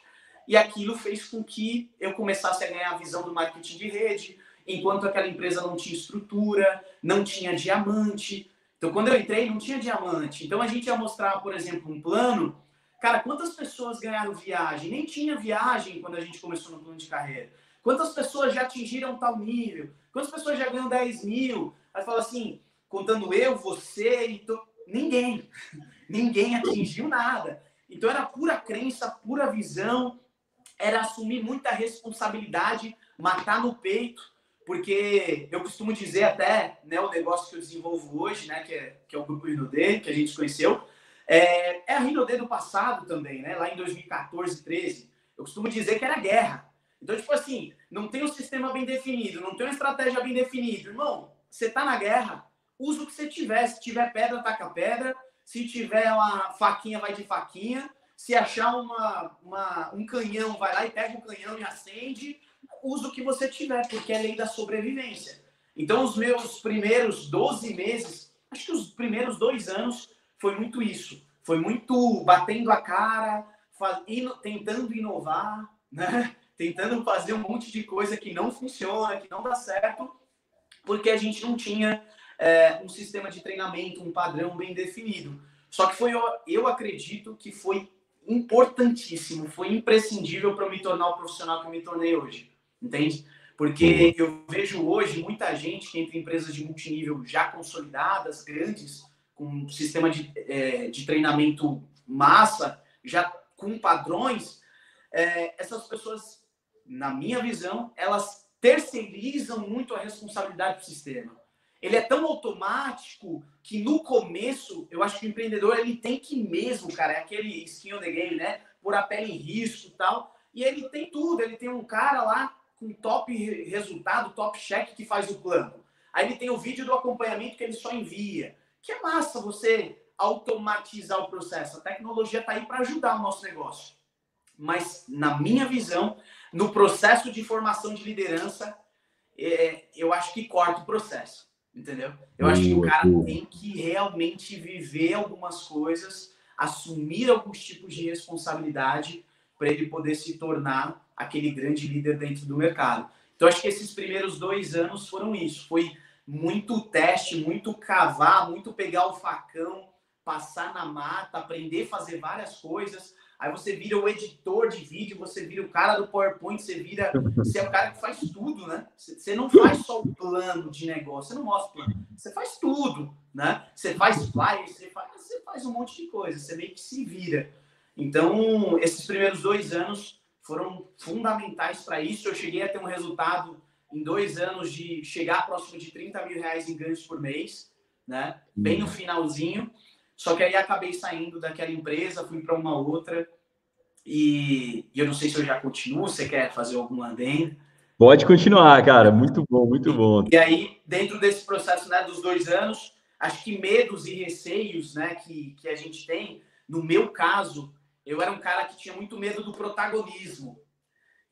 e aquilo fez com que eu começasse a ganhar a visão do marketing de rede, enquanto aquela empresa não tinha estrutura, não tinha diamante. Então, quando eu entrei, não tinha diamante. Então, a gente ia mostrar, por exemplo, um plano. Cara, quantas pessoas ganharam viagem? Nem tinha viagem quando a gente começou no plano de carreira. Quantas pessoas já atingiram tal nível? Quantas pessoas já ganham 10 mil? Aí fala assim, contando eu, você e to... ninguém. ninguém atingiu nada. Então era pura crença, pura visão, era assumir muita responsabilidade, matar no peito, porque eu costumo dizer até, né, o negócio que eu desenvolvo hoje, né, que é, que é o grupo Rinode, que a gente conheceu, é, é a Rinode do passado também, né, lá em 2014, 13. Eu costumo dizer que era guerra. Então, tipo assim, não tem um sistema bem definido, não tem uma estratégia bem definida. Irmão, você tá na guerra, usa o que você tiver. Se tiver pedra, taca pedra. Se tiver uma faquinha, vai de faquinha. Se achar uma, uma, um canhão, vai lá e pega o canhão e acende. Usa o que você tiver, porque é lei da sobrevivência. Então, os meus primeiros 12 meses, acho que os primeiros dois anos, foi muito isso. Foi muito batendo a cara, faz, tentando inovar, né? tentando fazer um monte de coisa que não funciona, que não dá certo, porque a gente não tinha é, um sistema de treinamento, um padrão bem definido. Só que foi, eu acredito que foi importantíssimo, foi imprescindível para me tornar o profissional que eu me tornei hoje, entende? Porque eu vejo hoje muita gente que entra em empresas de multinível já consolidadas, grandes, com um sistema de, é, de treinamento massa, já com padrões, é, essas pessoas na minha visão, elas terceirizam muito a responsabilidade do sistema. Ele é tão automático que no começo, eu acho que o empreendedor ele tem que mesmo, cara, é aquele skin on the game, né? Por a pele em risco e tal. E ele tem tudo, ele tem um cara lá com top resultado, top check que faz o plano. Aí ele tem o vídeo do acompanhamento que ele só envia. Que é massa você automatizar o processo. A tecnologia está aí para ajudar o nosso negócio. Mas, na minha visão, no processo de formação de liderança, é, eu acho que corta o processo, entendeu? Eu acho que o cara tem que realmente viver algumas coisas, assumir alguns tipos de responsabilidade para ele poder se tornar aquele grande líder dentro do mercado. Então, acho que esses primeiros dois anos foram isso. Foi muito teste, muito cavar, muito pegar o facão, passar na mata, aprender a fazer várias coisas. Aí você vira o editor de vídeo, você vira o cara do PowerPoint, você vira. Você é o cara que faz tudo, né? Você não faz só o plano de negócio, você não mostra o plano, você faz tudo, né? Você faz flyers, você faz, você faz um monte de coisa, você meio que se vira. Então, esses primeiros dois anos foram fundamentais para isso. Eu cheguei a ter um resultado em dois anos de chegar próximo de 30 mil reais em ganhos por mês, né? Bem no finalzinho. Só que aí acabei saindo daquela empresa, fui para uma outra. E, e, eu não sei se eu já continuo, você quer fazer alguma adenda? Pode continuar, cara. Muito bom, muito bom. E aí, dentro desse processo né, dos dois anos, acho que medos e receios né, que, que a gente tem, no meu caso, eu era um cara que tinha muito medo do protagonismo.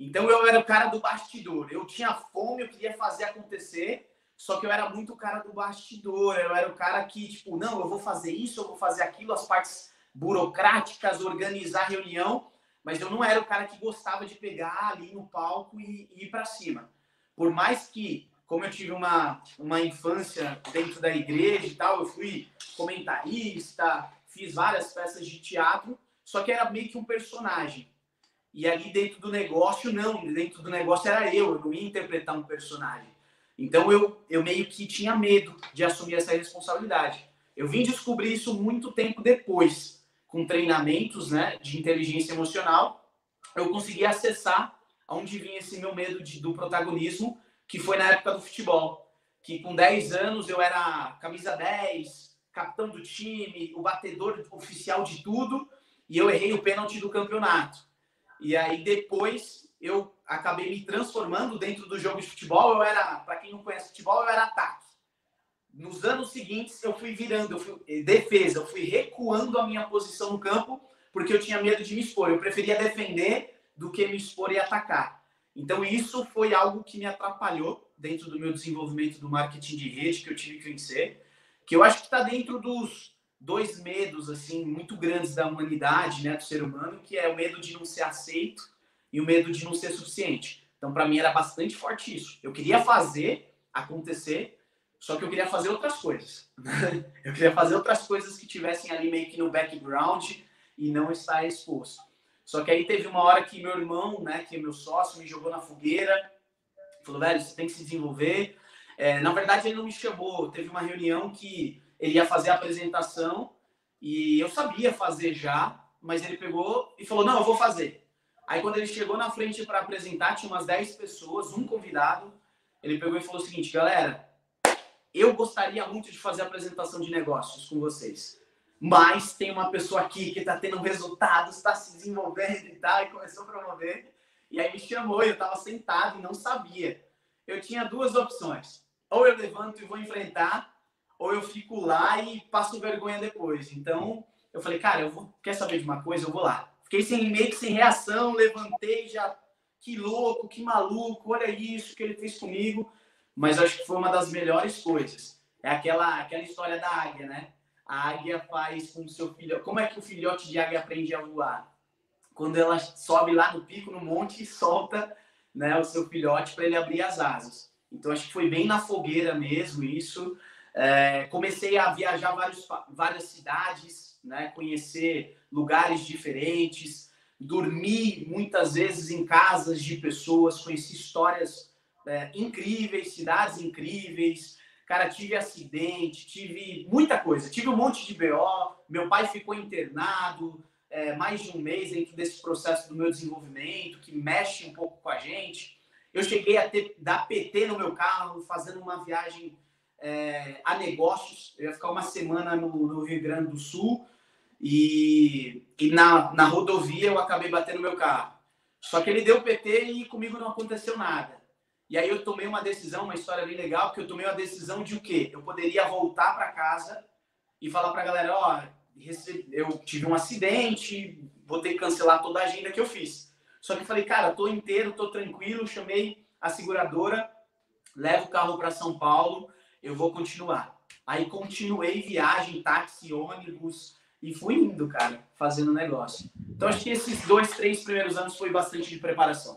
Então eu era o cara do bastidor. Eu tinha fome, eu queria fazer acontecer, só que eu era muito o cara do bastidor, eu era o cara que, tipo, não, eu vou fazer isso, eu vou fazer aquilo, as partes burocráticas, organizar reunião, mas eu não era o cara que gostava de pegar ali no palco e, e ir para cima. Por mais que como eu tive uma, uma infância dentro da igreja e tal, eu fui comentarista, fiz várias peças de teatro, só que era meio que um personagem. E ali dentro do negócio, não, dentro do negócio era eu, eu não ia interpretar um personagem. Então eu, eu meio que tinha medo de assumir essa responsabilidade. Eu vim descobrir isso muito tempo depois, com treinamentos né, de inteligência emocional, eu consegui acessar aonde vinha esse meu medo de, do protagonismo, que foi na época do futebol. Que com 10 anos eu era camisa 10, capitão do time, o batedor oficial de tudo, e eu errei o pênalti do campeonato. E aí depois eu acabei me transformando dentro do jogo de futebol. Eu era, para quem não conhece futebol, eu era ataque. Nos anos seguintes eu fui virando, eu fui eh, defesa, eu fui recuando a minha posição no campo porque eu tinha medo de me expor. Eu preferia defender do que me expor e atacar. Então, isso foi algo que me atrapalhou dentro do meu desenvolvimento do marketing de rede, que eu tive que vencer, que eu acho que está dentro dos dois medos assim muito grandes da humanidade, né, do ser humano, que é o medo de não ser aceito e o medo de não ser suficiente. Então, para mim era bastante forte isso. Eu queria fazer acontecer, só que eu queria fazer outras coisas. eu queria fazer outras coisas que tivessem ali meio que no background e não estar exposto. Só que aí teve uma hora que meu irmão, né, que é meu sócio, me jogou na fogueira, falou, velho, você tem que se desenvolver. É, na verdade, ele não me chamou. Teve uma reunião que ele ia fazer a apresentação e eu sabia fazer já, mas ele pegou e falou, não, eu vou fazer. Aí quando ele chegou na frente para apresentar, tinha umas 10 pessoas, um convidado. Ele pegou e falou o seguinte, galera, eu gostaria muito de fazer apresentação de negócios com vocês mas tem uma pessoa aqui que está tendo resultados, está se desenvolvendo e tal, e começou a promover. E aí me chamou eu estava sentado e não sabia. Eu tinha duas opções. Ou eu levanto e vou enfrentar, ou eu fico lá e passo vergonha depois. Então, eu falei, cara, eu vou, quer saber de uma coisa? Eu vou lá. Fiquei sem meio que sem reação, levantei já, que louco, que maluco, olha isso que ele fez comigo. Mas acho que foi uma das melhores coisas. É aquela, aquela história da águia, né? a águia faz com o seu filho. Como é que o filhote de águia aprende a voar? Quando ela sobe lá no pico, no monte, e solta né, o seu filhote para ele abrir as asas. Então, acho que foi bem na fogueira mesmo isso. É, comecei a viajar vários, várias cidades, né, conhecer lugares diferentes, dormi muitas vezes em casas de pessoas, conheci histórias é, incríveis, cidades incríveis, Cara, tive acidente, tive muita coisa. Tive um monte de BO. Meu pai ficou internado é, mais de um mês dentro desse processo do meu desenvolvimento, que mexe um pouco com a gente. Eu cheguei a ter, dar PT no meu carro, fazendo uma viagem é, a negócios. Eu ia ficar uma semana no, no Rio Grande do Sul e, e na, na rodovia eu acabei batendo meu carro. Só que ele deu PT e comigo não aconteceu nada. E aí eu tomei uma decisão, uma história bem legal, que eu tomei uma decisão de o quê? Eu poderia voltar para casa e falar para a galera, ó, eu tive um acidente, vou ter que cancelar toda a agenda que eu fiz. Só que eu falei, cara, tô inteiro, tô tranquilo, chamei a seguradora, levo o carro para São Paulo, eu vou continuar. Aí continuei viagem, táxi, ônibus e fui indo, cara, fazendo negócio. Então acho que esses dois, três primeiros anos foi bastante de preparação.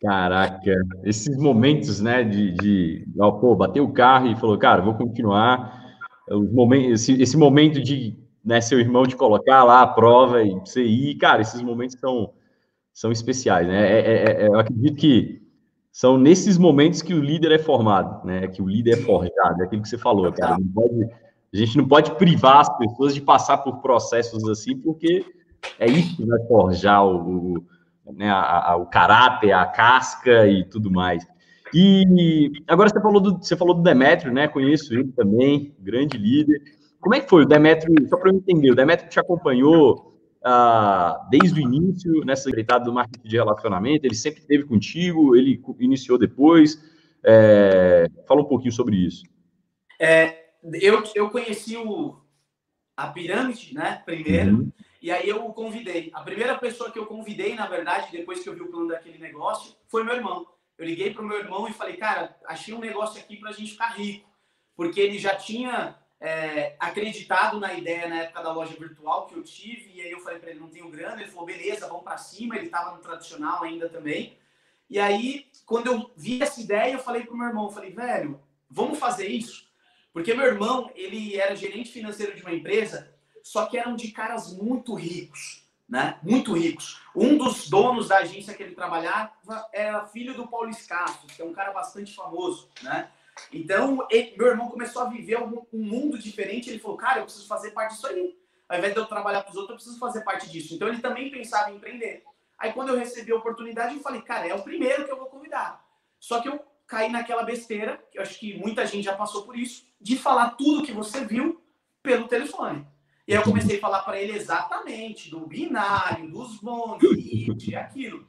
Caraca, esses momentos, né, de, de ó, pô, bater o carro e falou, cara, vou continuar. Os momentos, esse, esse momento de, né, seu irmão de colocar lá a prova e você ir, cara, esses momentos são, são especiais, né? É, é, é, eu acredito que são nesses momentos que o líder é formado, né? Que o líder é forjado, é aquilo que você falou, cara. Pode, a gente não pode privar as pessoas de passar por processos assim, porque é isso que vai forjar o, o né, a, a, o caráter, a casca e tudo mais. E agora você falou do, você falou do Demetrio, né? Conheço ele também, grande líder. Como é que foi o Demetrio? Só para eu entender, o Demetrio te acompanhou ah, desde o início nessa secretária do marketing de relacionamento? Ele sempre esteve contigo? Ele iniciou depois? É, fala um pouquinho sobre isso. É, eu, eu conheci o, a pirâmide, né? Primeiro. Uhum. E aí eu o convidei. A primeira pessoa que eu convidei, na verdade, depois que eu vi o plano daquele negócio, foi meu irmão. Eu liguei para o meu irmão e falei, cara, achei um negócio aqui para a gente ficar rico. Porque ele já tinha é, acreditado na ideia na época da loja virtual que eu tive. E aí eu falei para ele, não tenho grana. Ele falou, beleza, vamos para cima. Ele estava no tradicional ainda também. E aí, quando eu vi essa ideia, eu falei pro meu irmão, falei, velho, vamos fazer isso? Porque meu irmão, ele era gerente financeiro de uma empresa, só que eram de caras muito ricos, né? Muito ricos. Um dos donos da agência que ele trabalhava era filho do Paulo Escasso, que é um cara bastante famoso, né? Então, ele, meu irmão começou a viver um, um, mundo diferente. Ele falou, cara, eu preciso fazer parte disso aí. Ao invés de eu trabalhar para os outros, eu preciso fazer parte disso. Então, ele também pensava em empreender. Aí, quando eu recebi a oportunidade, eu falei, cara, é o primeiro que eu vou convidar. Só que eu caí naquela besteira, que eu acho que muita gente já passou por isso, de falar tudo que você viu pelo telefone. E aí eu comecei a falar para ele exatamente do binário, dos bônus, e aquilo.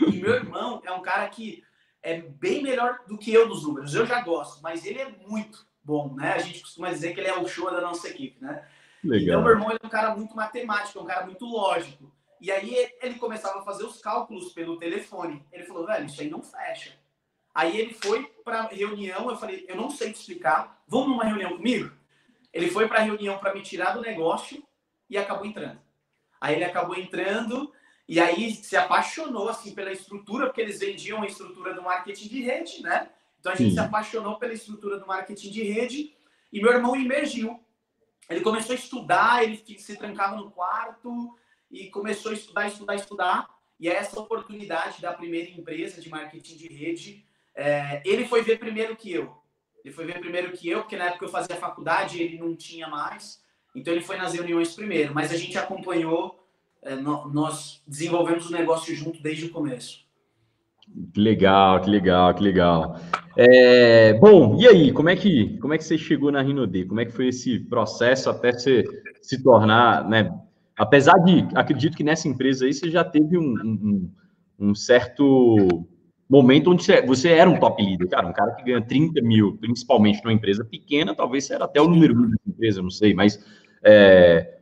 E meu irmão é um cara que é bem melhor do que eu nos números. Eu já gosto, mas ele é muito bom, né? A gente costuma dizer que ele é o show da nossa equipe, né? Legal. Então, meu irmão ele é um cara muito matemático, é um cara muito lógico. E aí ele começava a fazer os cálculos pelo telefone. Ele falou, velho, isso aí não fecha. Aí ele foi para reunião, eu falei, eu não sei te explicar, vamos numa reunião comigo? Ele foi para a reunião para me tirar do negócio e acabou entrando. Aí ele acabou entrando e aí se apaixonou assim pela estrutura, porque eles vendiam a estrutura do marketing de rede, né? Então a gente Sim. se apaixonou pela estrutura do marketing de rede e meu irmão emergiu. Ele começou a estudar, ele se trancava no quarto e começou a estudar, estudar, estudar. E essa oportunidade da primeira empresa de marketing de rede, é, ele foi ver primeiro que eu. Ele foi ver primeiro que eu, porque na época eu fazia faculdade ele não tinha mais. Então ele foi nas reuniões primeiro. Mas a gente acompanhou é, nós desenvolvemos o negócio junto desde o começo. Que legal, que legal, que legal. É, bom, e aí, como é que como é que você chegou na Rinode? Como é que foi esse processo até você se tornar, né? Apesar de, acredito que nessa empresa aí você já teve um, um, um certo momento onde você, era um top líder, cara, um cara que ganha 30 mil, principalmente numa empresa pequena, talvez você era até o número um da empresa, não sei, mas é,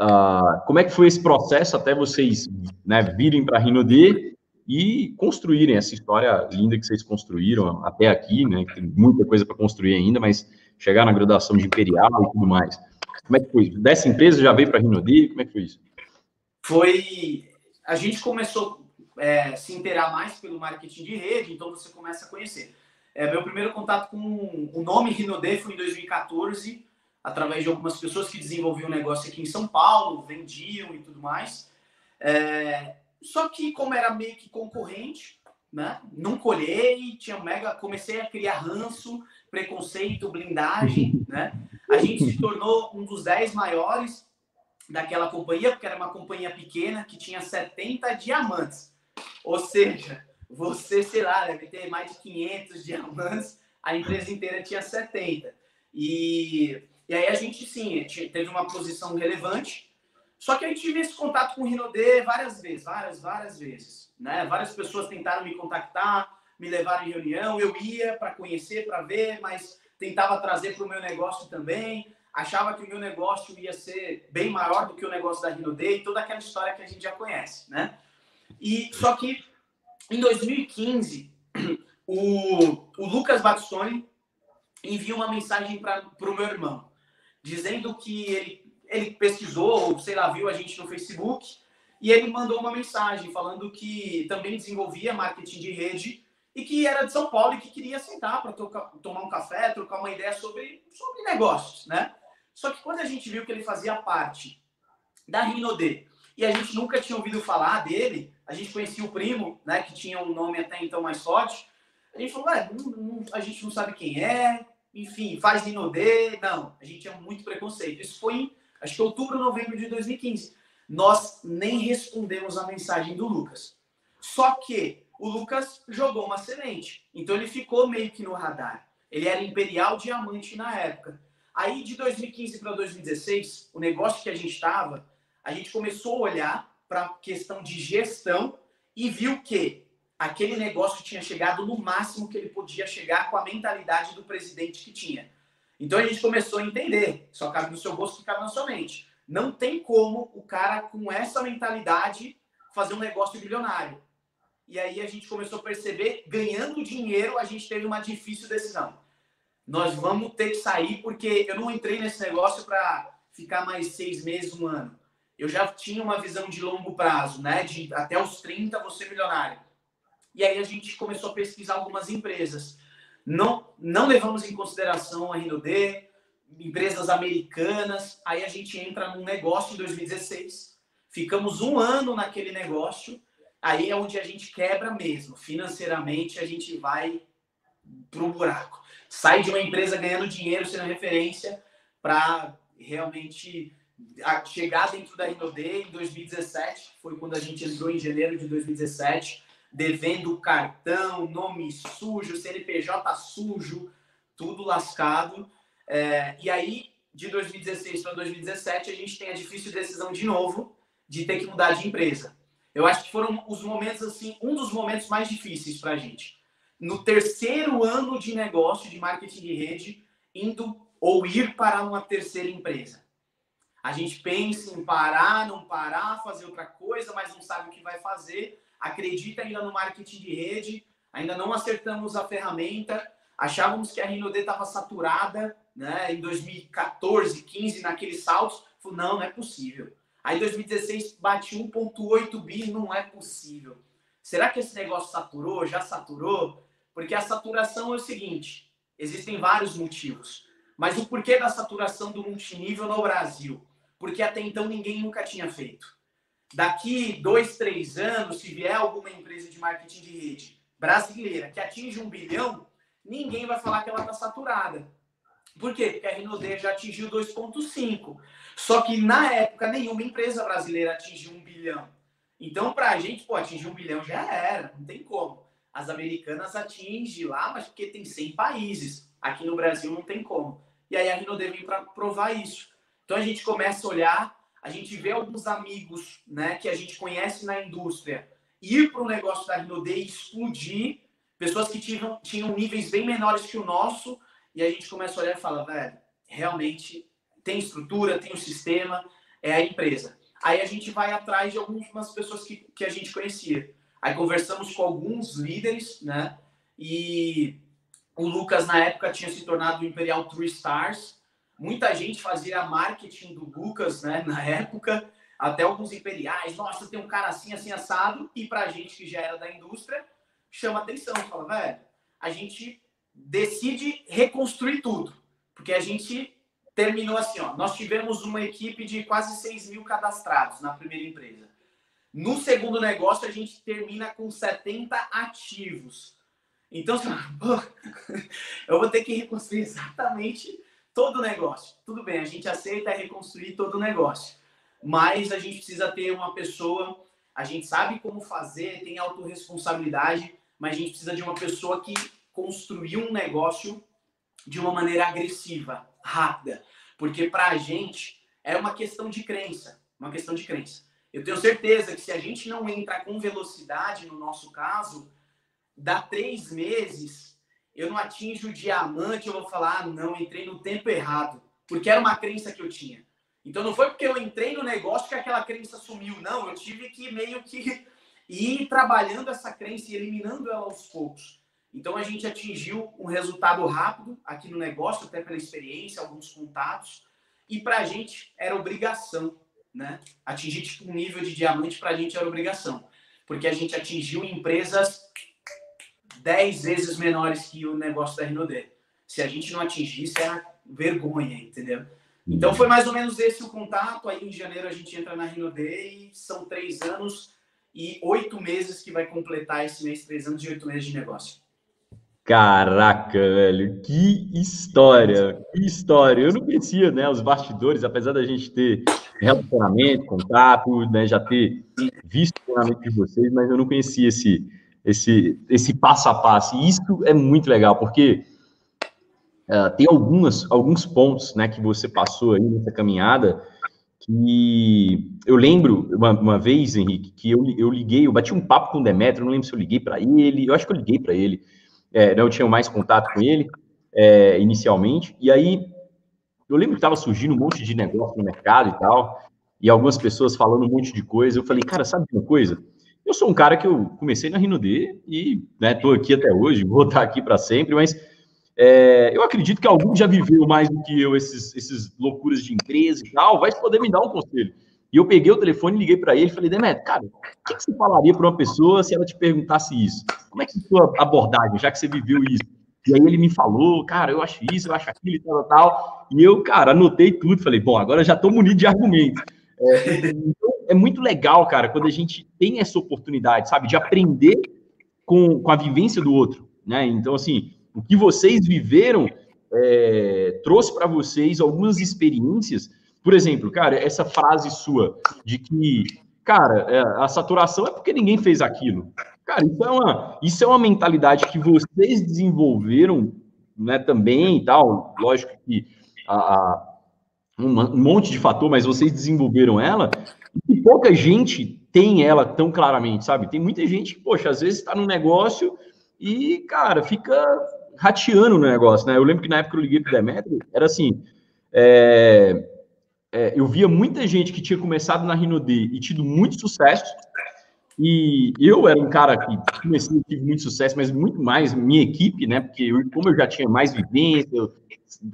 Uh, como é que foi esse processo até vocês né, virem para a Rinode e construírem essa história linda que vocês construíram até aqui, né? Tem muita coisa para construir ainda, mas chegar na graduação de Imperial e tudo mais. Como é que foi? Dessa empresa já veio para a Rinode? Como é que foi isso? Foi. A gente começou a é, se inteirar mais pelo marketing de rede, então você começa a conhecer. É, meu primeiro contato com o nome Rinode foi em 2014 através de algumas pessoas que desenvolviam um negócio aqui em São Paulo, vendiam e tudo mais. É, só que como era meio que concorrente, né? Não colhei, tinha mega, comecei a criar ranço, preconceito, blindagem, né? A gente se tornou um dos 10 maiores daquela companhia, porque era uma companhia pequena que tinha 70 diamantes. Ou seja, você, sei lá, deve ter mais de 500 diamantes, a empresa inteira tinha 70. E e aí a gente, sim, teve uma posição relevante. Só que a gente tive esse contato com o Rinode várias vezes, várias, várias vezes. Né? Várias pessoas tentaram me contactar, me levaram em reunião. Eu ia para conhecer, para ver, mas tentava trazer para o meu negócio também. Achava que o meu negócio ia ser bem maior do que o negócio da Rinode e toda aquela história que a gente já conhece. Né? E, só que em 2015, o, o Lucas Batsoni envia uma mensagem para o meu irmão dizendo que ele, ele pesquisou, ou sei lá, viu a gente no Facebook, e ele mandou uma mensagem falando que também desenvolvia marketing de rede e que era de São Paulo e que queria sentar para tomar um café, trocar uma ideia sobre, sobre negócios, né? Só que quando a gente viu que ele fazia parte da Rinode e a gente nunca tinha ouvido falar dele, a gente conhecia o primo, né, que tinha um nome até então mais forte, a gente falou, não, não, a gente não sabe quem é, enfim, faz Inodê. Não, a gente tinha muito preconceito. Isso foi em, acho que outubro, novembro de 2015. Nós nem respondemos a mensagem do Lucas. Só que o Lucas jogou uma semente. Então ele ficou meio que no radar. Ele era Imperial Diamante na época. Aí de 2015 para 2016, o negócio que a gente estava, a gente começou a olhar para a questão de gestão e viu que aquele negócio tinha chegado no máximo que ele podia chegar com a mentalidade do presidente que tinha. Então a gente começou a entender, só cabe no seu que cabe na sua mente. Não tem como o cara com essa mentalidade fazer um negócio bilionário. E aí a gente começou a perceber, ganhando dinheiro, a gente teve uma difícil decisão. Nós vamos ter que sair, porque eu não entrei nesse negócio para ficar mais seis meses, um ano. Eu já tinha uma visão de longo prazo, né? De até os 30 você milionário. E aí a gente começou a pesquisar algumas empresas. Não, não levamos em consideração a Rinode, empresas americanas. Aí a gente entra num negócio em 2016. Ficamos um ano naquele negócio. Aí é onde a gente quebra mesmo. Financeiramente, a gente vai para o buraco. Sai de uma empresa ganhando dinheiro, sendo referência, para realmente chegar dentro da Rinode em 2017. Foi quando a gente entrou em janeiro de 2017 devendo cartão, nome sujo, CNPJ sujo, tudo lascado. É, e aí, de 2016 para 2017, a gente tem a difícil decisão de novo de ter que mudar de empresa. Eu acho que foram os momentos, assim, um dos momentos mais difíceis para a gente. No terceiro ano de negócio de marketing de rede, indo ou ir para uma terceira empresa. A gente pensa em parar, não parar, fazer outra coisa, mas não sabe o que vai fazer acredita ainda no marketing de rede, ainda não acertamos a ferramenta, achávamos que a Rinode estava saturada, né? Em 2014, 15, naqueles saltos, falou, não, não é possível. Aí em 2016 bate 1.8 bi, não é possível. Será que esse negócio saturou? Já saturou? Porque a saturação é o seguinte, existem vários motivos. Mas o porquê da saturação do multinível no Brasil? Porque até então ninguém nunca tinha feito daqui dois, três anos, se vier alguma empresa de marketing de rede brasileira que atinge um bilhão, ninguém vai falar que ela está saturada. Por quê? Porque a Rinode já atingiu 2,5. Só que na época nenhuma empresa brasileira atingiu um bilhão. Então, para a gente, pô, atingir um bilhão já era, não tem como. As americanas atingem lá, mas porque tem 100 países. Aqui no Brasil não tem como. E aí a Rinode vem para provar isso. Então a gente começa a olhar a gente vê alguns amigos né, que a gente conhece na indústria ir para o negócio da Rinode e explodir, pessoas que tinham, tinham níveis bem menores que o nosso, e a gente começa a olhar e fala, velho, realmente tem estrutura, tem o um sistema, é a empresa. Aí a gente vai atrás de algumas pessoas que, que a gente conhecia. Aí conversamos com alguns líderes, né? E o Lucas, na época, tinha se tornado o Imperial Three Stars, Muita gente fazia marketing do Lucas, né, na época, até alguns imperiais. Nossa, tem um cara assim, assim, assado. E para a gente que já era da indústria, chama atenção. Fala, velho, a gente decide reconstruir tudo. Porque a gente terminou assim, ó. Nós tivemos uma equipe de quase 6 mil cadastrados na primeira empresa. No segundo negócio, a gente termina com 70 ativos. Então, eu vou ter que reconstruir exatamente todo negócio. Tudo bem, a gente aceita reconstruir todo o negócio, mas a gente precisa ter uma pessoa, a gente sabe como fazer, tem autorresponsabilidade, mas a gente precisa de uma pessoa que construiu um negócio de uma maneira agressiva, rápida, porque para a gente é uma questão de crença, uma questão de crença. Eu tenho certeza que se a gente não entra com velocidade, no nosso caso, dá três meses eu não atinjo o diamante, eu vou falar, ah, não, entrei no tempo errado, porque era uma crença que eu tinha. Então não foi porque eu entrei no negócio que aquela crença sumiu, não, eu tive que meio que ir trabalhando essa crença e eliminando ela aos poucos. Então a gente atingiu um resultado rápido aqui no negócio, até pela experiência, alguns contatos, e para a gente era obrigação, né? Atingir tipo, um nível de diamante para a gente era obrigação, porque a gente atingiu empresas 10 vezes menores que o negócio da Rinode. Se a gente não atingisse, era vergonha, entendeu? Então foi mais ou menos esse o contato. Aí em janeiro a gente entra na Rinode e são três anos e oito meses que vai completar esse mês, três anos e oito meses de negócio. Caraca, velho, que história, que história. Eu não conhecia, né, os bastidores, apesar da gente ter relacionamento, contato, né, já ter visto o de vocês, mas eu não conhecia esse, esse, esse passo a passo. E isso é muito legal, porque uh, tem algumas, alguns pontos né, que você passou aí nessa caminhada que eu lembro uma, uma vez, Henrique, que eu, eu liguei, eu bati um papo com o Demetrio, não lembro se eu liguei para ele, eu acho que eu liguei para ele, é, eu tinha mais contato com ele é, inicialmente, e aí eu lembro que estava surgindo um monte de negócio no mercado e tal, e algumas pessoas falando um monte de coisa, eu falei, cara, sabe uma coisa? Eu sou um cara que eu comecei na D e estou né, aqui até hoje, vou estar aqui para sempre, mas é, eu acredito que algum já viveu mais do que eu esses, esses loucuras de empresa e tal, vai poder me dar um conselho. E eu peguei o telefone, liguei para ele e falei, Demetrio, cara, o que, que você falaria para uma pessoa se ela te perguntasse isso? Como é que é a sua abordagem, já que você viveu isso? E aí ele me falou, cara, eu acho isso, eu acho aquilo e tal, tal. E eu, cara, anotei tudo, falei, bom, agora já estou munido de argumentos. É, então, é muito legal, cara, quando a gente tem essa oportunidade, sabe, de aprender com, com a vivência do outro, né? Então, assim, o que vocês viveram é, trouxe para vocês algumas experiências. Por exemplo, cara, essa frase sua de que, cara, é, a saturação é porque ninguém fez aquilo. Cara, isso é uma, isso é uma mentalidade que vocês desenvolveram, né, também e tal. Lógico que a, a um, um monte de fator, mas vocês desenvolveram ela. E pouca gente tem ela tão claramente, sabe? Tem muita gente que, poxa, às vezes está no negócio e, cara, fica rateando no negócio, né? Eu lembro que na época eu liguei pro Demetrio, era assim, é, é, eu via muita gente que tinha começado na Rinode e tido muito sucesso, e eu era um cara que comecei ter muito sucesso, mas muito mais minha equipe, né? Porque eu, como eu já tinha mais vivência, eu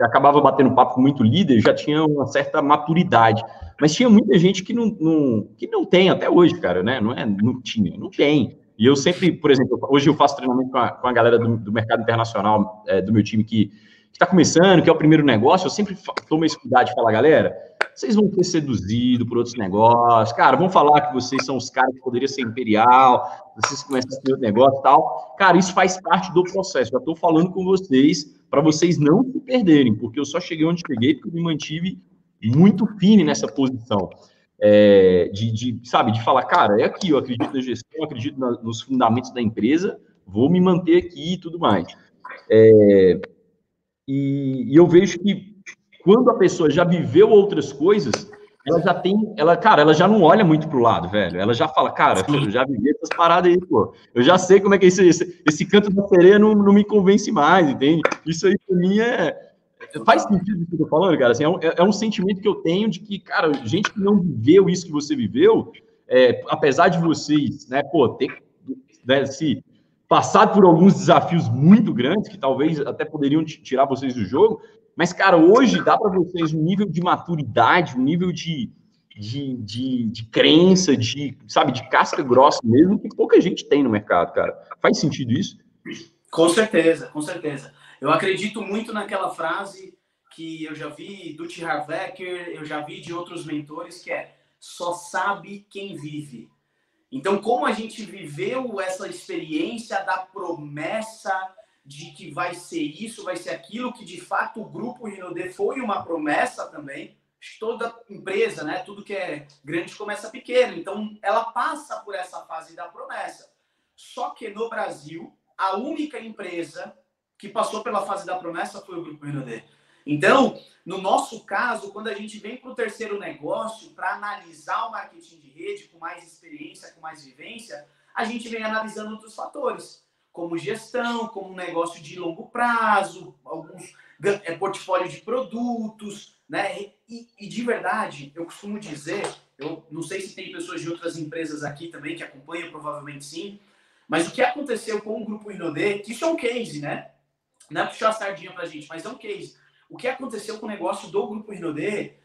acabava batendo papo com muito líder, já tinha uma certa maturidade. Mas tinha muita gente que não, não, que não tem até hoje, cara, né? Não é, não tinha, não tem. E eu sempre, por exemplo, hoje eu faço treinamento com a, com a galera do, do mercado internacional é, do meu time que está começando, que é o primeiro negócio, eu sempre tomo esse cuidado de falar, galera, vocês vão ser seduzidos por outros negócios, cara, vão falar que vocês são os caras que poderiam ser imperial, vocês começam a ter negócio e tal. Cara, isso faz parte do processo. Já estou falando com vocês para vocês não se perderem, porque eu só cheguei onde cheguei porque eu me mantive muito firme nessa posição é, de, de, sabe, de falar, cara, é aqui, eu acredito na gestão, acredito na, nos fundamentos da empresa, vou me manter aqui e tudo mais. É, e, e, eu vejo que quando a pessoa já viveu outras coisas, ela já tem, ela, cara, ela já não olha muito pro lado, velho. Ela já fala, cara, eu já vivi essas paradas aí, pô. Eu já sei como é que é esse, esse, esse canto da sereia não, não me convence mais, entende? Isso aí pra mim é, Faz sentido o que eu tô falando, cara? Assim, é, um, é, um, sentimento que eu tenho de que, cara, gente que não viveu isso que você viveu, é, apesar de vocês, né, pô, ter né, se passado por alguns desafios muito grandes, que talvez até poderiam tirar vocês do jogo, mas, cara, hoje dá para vocês um nível de maturidade, um nível de, de, de, de, crença, de, sabe, de casca grossa mesmo, que pouca gente tem no mercado, cara. Faz sentido isso? Com certeza, com certeza. Eu acredito muito naquela frase que eu já vi do T. Harvecker, eu já vi de outros mentores, que é só sabe quem vive. Então, como a gente viveu essa experiência da promessa de que vai ser isso, vai ser aquilo, que de fato o grupo Rinode foi uma promessa também. Toda empresa, né? Tudo que é grande começa pequeno. Então, ela passa por essa fase da promessa. Só que no Brasil, a única empresa que passou pela fase da promessa foi o Grupo Renaudet. Então, no nosso caso, quando a gente vem para o terceiro negócio para analisar o marketing de rede com mais experiência, com mais vivência, a gente vem analisando outros fatores, como gestão, como um negócio de longo prazo, alguns é, portfólio de produtos, né? E, e, de verdade, eu costumo dizer, eu não sei se tem pessoas de outras empresas aqui também que acompanham, provavelmente sim, mas o que aconteceu com o Grupo Inodê, que isso é um case, né? Não é puxar a sardinha pra gente, mas é um case. O que aconteceu com o negócio do Grupo Rinode,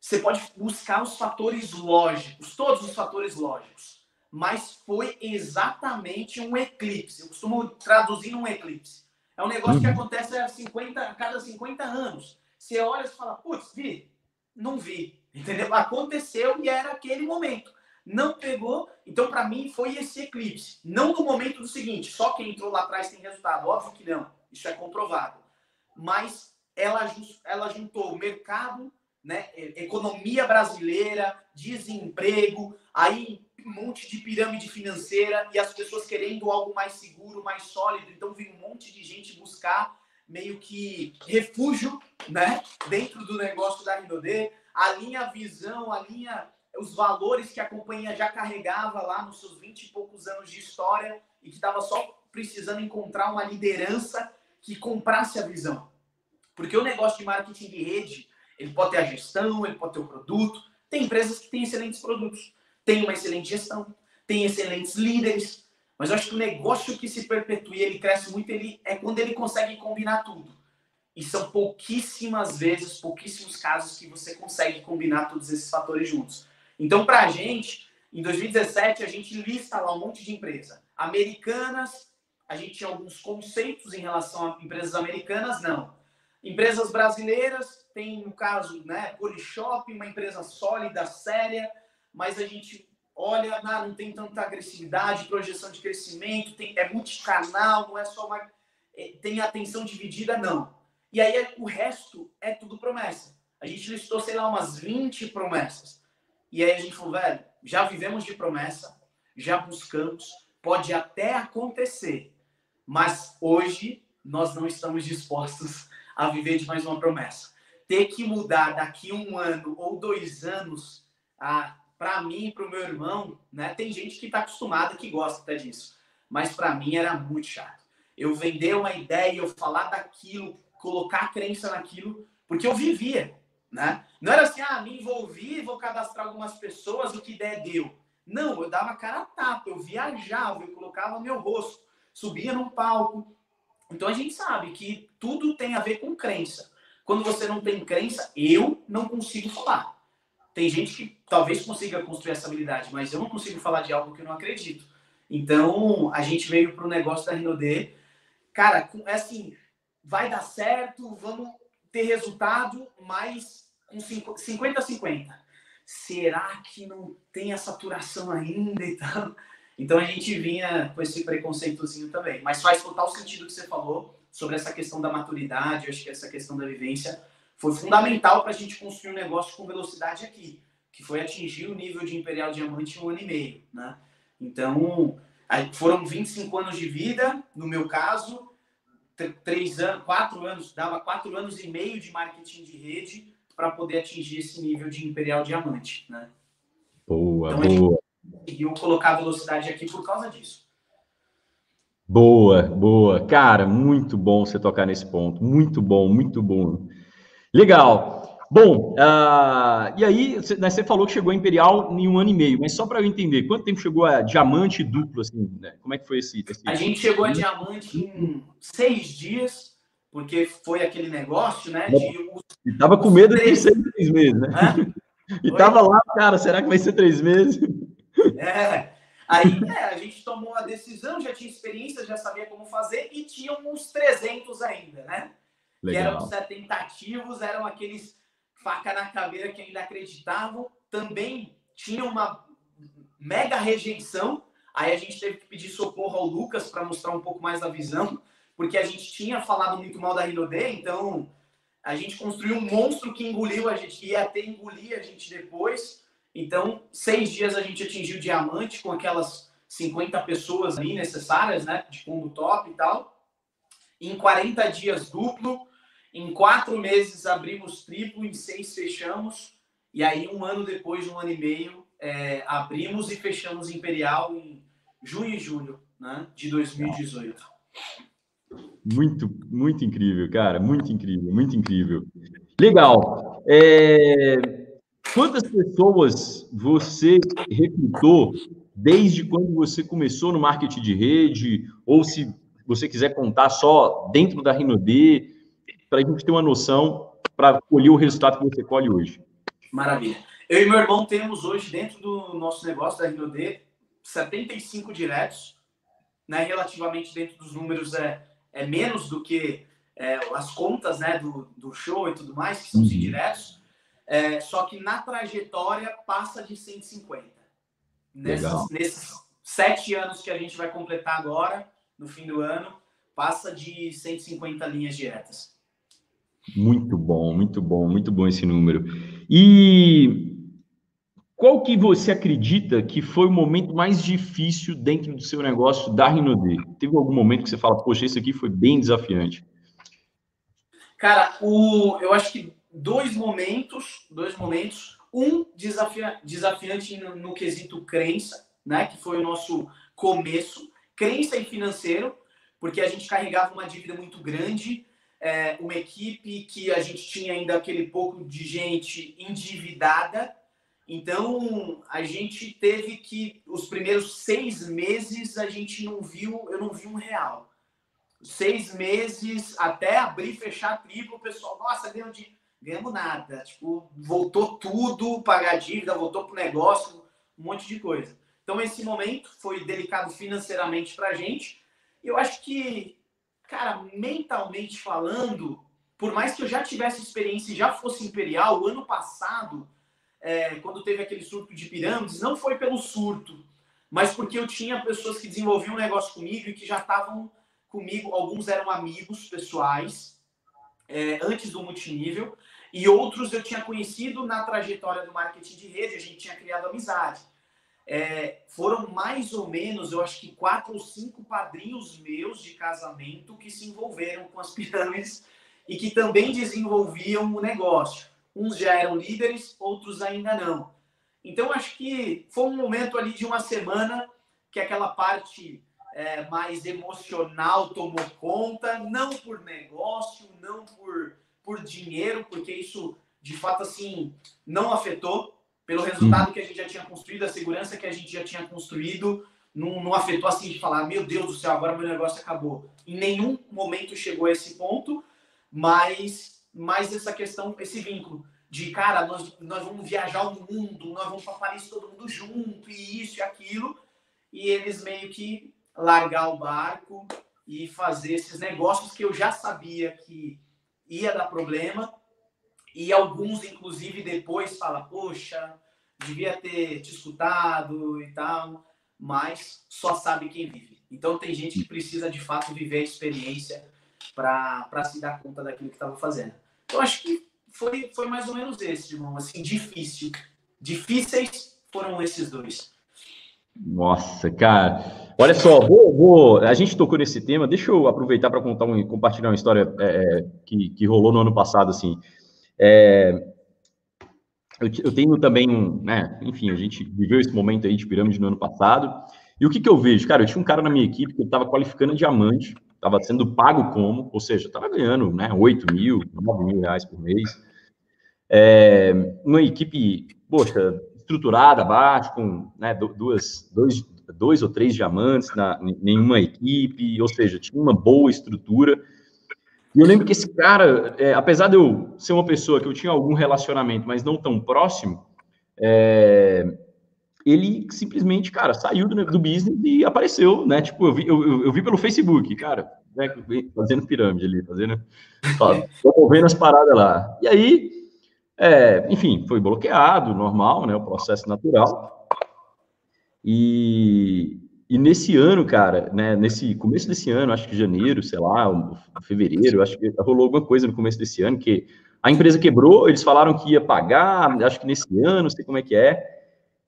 você pode buscar os fatores lógicos, todos os fatores lógicos. Mas foi exatamente um eclipse. Eu costumo traduzir um eclipse. É um negócio que uhum. acontece a, 50, a cada 50 anos. Você olha e fala, putz, vi? Não vi. Entendeu? Aconteceu e era aquele momento. Não pegou, então para mim foi esse eclipse. Não no momento do seguinte, só quem entrou lá atrás tem resultado. Óbvio que não. Isso é comprovado. Mas ela, ela juntou mercado, né, economia brasileira, desemprego, aí um monte de pirâmide financeira e as pessoas querendo algo mais seguro, mais sólido. Então vem um monte de gente buscar meio que refúgio, né, dentro do negócio da alinha a visão, alinha os valores que a companhia já carregava lá nos seus 20 e poucos anos de história e que estava só precisando encontrar uma liderança que comprasse a visão. Porque o negócio de marketing de rede, ele pode ter a gestão, ele pode ter o produto. Tem empresas que têm excelentes produtos, tem uma excelente gestão, tem excelentes líderes. Mas eu acho que o negócio que se perpetua, ele cresce muito, ele é quando ele consegue combinar tudo. E são pouquíssimas vezes, pouquíssimos casos que você consegue combinar todos esses fatores juntos. Então, para a gente, em 2017, a gente lista lá um monte de empresa. Americanas, a gente tinha alguns conceitos em relação a empresas americanas, não. Empresas brasileiras, tem no caso, né, Polishop, uma empresa sólida, séria, mas a gente olha, não, não tem tanta agressividade, projeção de crescimento, tem, é multicanal, não é só uma. É, tem atenção dividida, não. E aí o resto é tudo promessa. A gente listou, sei lá, umas 20 promessas. E aí a gente falou, velho, já vivemos de promessa, já buscamos, pode até acontecer, mas hoje nós não estamos dispostos a viver de mais uma promessa. Ter que mudar daqui um ano ou dois anos, para mim e para o meu irmão, né? Tem gente que está acostumada, que gosta até disso. Mas para mim era muito chato. Eu vender uma ideia, eu falar daquilo, colocar crença naquilo, porque eu vivia, né? Não era assim, ah, me envolvi, vou cadastrar algumas pessoas, o que ideia deu. Não, eu dava cara a tapa, eu viajava, eu colocava meu rosto, subia num palco, então a gente sabe que tudo tem a ver com crença. Quando você não tem crença, eu não consigo falar. Tem gente que talvez consiga construir essa habilidade, mas eu não consigo falar de algo que eu não acredito. Então a gente veio para o negócio da Rinode. Cara, é assim, vai dar certo, vamos ter resultado, mas com 50-50. Será que não tem a saturação ainda e tal? Então a gente vinha com esse preconceitozinho também. Mas faz total sentido o que você falou sobre essa questão da maturidade, eu acho que essa questão da vivência foi fundamental para a gente construir um negócio com velocidade aqui, que foi atingir o nível de Imperial Diamante em um ano e meio. Né? Então, foram 25 anos de vida, no meu caso, três anos, quatro anos, dava quatro anos e meio de marketing de rede para poder atingir esse nível de Imperial Diamante. Né? Boa, então, boa conseguiu colocar a velocidade aqui por causa disso. Boa, boa. Cara, muito bom você tocar nesse ponto. Muito bom, muito bom. Legal. Bom, uh, e aí né, você falou que chegou a Imperial em um ano e meio, mas só para eu entender, quanto tempo chegou a diamante duplo, assim, né? Como é que foi esse, esse... A gente chegou a diamante em seis dias, porque foi aquele negócio, né? De... E tava com medo de ser três meses, né? Hã? E Oi? tava lá, cara, será que vai ser três meses? É. Aí é, a gente tomou a decisão, já tinha experiência, já sabia como fazer e tinha uns 300 ainda, né? Legal. Que eram os tentativos, eram aqueles faca na caveira que ainda acreditavam. Também tinha uma mega rejeição. Aí a gente teve que pedir socorro ao Lucas para mostrar um pouco mais da visão, porque a gente tinha falado muito mal da Rinode, então a gente construiu um monstro que engoliu a gente, ia até engolir a gente depois. Então, seis dias a gente atingiu diamante com aquelas 50 pessoas ali necessárias, né? De combo top e tal. Em 40 dias duplo. Em quatro meses abrimos triplo, em seis fechamos. E aí, um ano depois, um ano e meio, é, abrimos e fechamos Imperial em junho e julho né, de 2018. Muito, muito incrível, cara. Muito incrível, muito incrível. Legal. É... Quantas pessoas você recrutou desde quando você começou no marketing de rede? Ou se você quiser contar só dentro da Rinode, para a gente ter uma noção para colher o resultado que você colhe hoje. Maravilha. Eu e meu irmão temos hoje, dentro do nosso negócio da Rinode, 75 diretos, né? relativamente dentro dos números é, é menos do que é, as contas né, do, do show e tudo mais, que são os uhum. indiretos. É, só que na trajetória passa de 150. Nessas, nesses sete anos que a gente vai completar agora, no fim do ano, passa de 150 linhas diretas. Muito bom, muito bom, muito bom esse número. E qual que você acredita que foi o momento mais difícil dentro do seu negócio da Rinode? Teve algum momento que você fala, poxa, esse aqui foi bem desafiante? Cara, o, eu acho que dois momentos, dois momentos, um desafia, desafiante no, no, quesito crença, né, que foi o nosso começo, crença e financeiro, porque a gente carregava uma dívida muito grande, é, uma equipe que a gente tinha ainda aquele pouco de gente endividada, então a gente teve que os primeiros seis meses a gente não viu, eu não vi um real. Seis meses até abrir, fechar triplo, o pessoal, nossa, deu de ganhamos nada. Tipo, voltou tudo, pagar dívida, voltou pro negócio, um monte de coisa. Então, esse momento foi delicado financeiramente para a gente. Eu acho que, cara, mentalmente falando, por mais que eu já tivesse experiência e já fosse imperial, o ano passado, é, quando teve aquele surto de pirâmides, não foi pelo surto, mas porque eu tinha pessoas que desenvolviam um negócio comigo e que já estavam comigo, alguns eram amigos pessoais, é, antes do multinível, e outros eu tinha conhecido na trajetória do marketing de rede, a gente tinha criado amizade. É, foram mais ou menos, eu acho que quatro ou cinco padrinhos meus de casamento que se envolveram com as pirâmides e que também desenvolviam o negócio. Uns já eram líderes, outros ainda não. Então, acho que foi um momento ali de uma semana que aquela parte é, mais emocional tomou conta, não por negócio, não por, por dinheiro, porque isso, de fato, assim, não afetou. Pelo resultado que a gente já tinha construído, a segurança que a gente já tinha construído, não, não afetou assim de falar, meu Deus do céu, agora meu negócio acabou. Em nenhum momento chegou a esse ponto, mas, mas essa questão, esse vínculo de, cara, nós, nós vamos viajar o mundo, nós vamos para Paris todo mundo junto, e isso e aquilo, e eles meio que largar o barco e fazer esses negócios que eu já sabia que ia dar problema. E alguns, inclusive, depois fala, poxa, devia ter te escutado e tal, mas só sabe quem vive. Então tem gente que precisa de fato viver a experiência para se dar conta daquilo que estava fazendo. Então acho que foi, foi mais ou menos esse, irmão, assim, difícil. Difíceis foram esses dois. Nossa, cara. Olha só, vou, vou, a gente tocou nesse tema, deixa eu aproveitar para contar um, compartilhar uma história é, é, que, que rolou no ano passado, assim. É, eu, eu, tenho também, né, enfim, a gente viveu esse momento aí de pirâmide no ano passado, e o que, que eu vejo? Cara, eu tinha um cara na minha equipe que estava qualificando diamante, estava sendo pago como, ou seja, estava ganhando, né, 8 mil, 9 mil reais por mês, é, uma equipe, poxa, estruturada abaixo, com né, duas, dois, dois ou três diamantes na nenhuma equipe, ou seja, tinha uma boa estrutura. E eu lembro que esse cara, é, apesar de eu ser uma pessoa que eu tinha algum relacionamento, mas não tão próximo, é, ele simplesmente, cara, saiu do, do, business e apareceu, né? Tipo, eu vi, eu, eu vi pelo Facebook, cara, né, fazendo pirâmide ali, fazendo, movendo as paradas lá. E aí, é, enfim, foi bloqueado, normal, né? O processo natural. E, e nesse ano, cara, né, nesse começo desse ano, acho que janeiro, sei lá, fevereiro, acho que rolou alguma coisa no começo desse ano que a empresa quebrou, eles falaram que ia pagar, acho que nesse ano, não sei como é que é.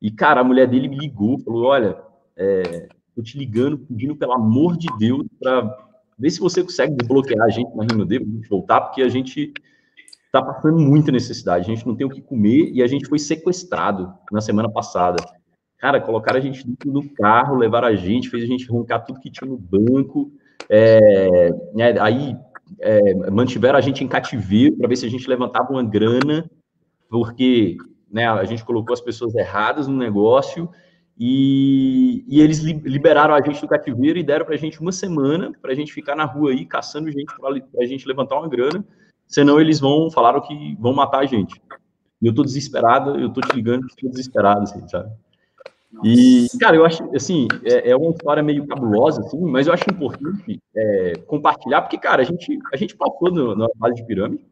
E, cara, a mulher dele me ligou, falou: Olha, é, tô te ligando, pedindo pelo amor de Deus, para ver se você consegue desbloquear a gente na Rino D, pra gente voltar, porque a gente tá passando muita necessidade, a gente não tem o que comer e a gente foi sequestrado na semana passada. Cara, colocaram a gente dentro do carro, levaram a gente, fez a gente arrancar tudo que tinha no banco. É, né, aí é, mantiveram a gente em cativeiro para ver se a gente levantava uma grana, porque né, a gente colocou as pessoas erradas no negócio e, e eles liberaram a gente do cativeiro e deram para a gente uma semana para a gente ficar na rua aí caçando gente para a gente levantar uma grana, senão eles vão falaram que vão matar a gente. E eu tô desesperado, eu tô te ligando, tô desesperado, assim, sabe? E, cara, eu acho, assim, é, é, uma história meio cabulosa, assim, mas eu acho importante é, compartilhar, porque, cara, a gente, a gente passou no, na fase de pirâmide,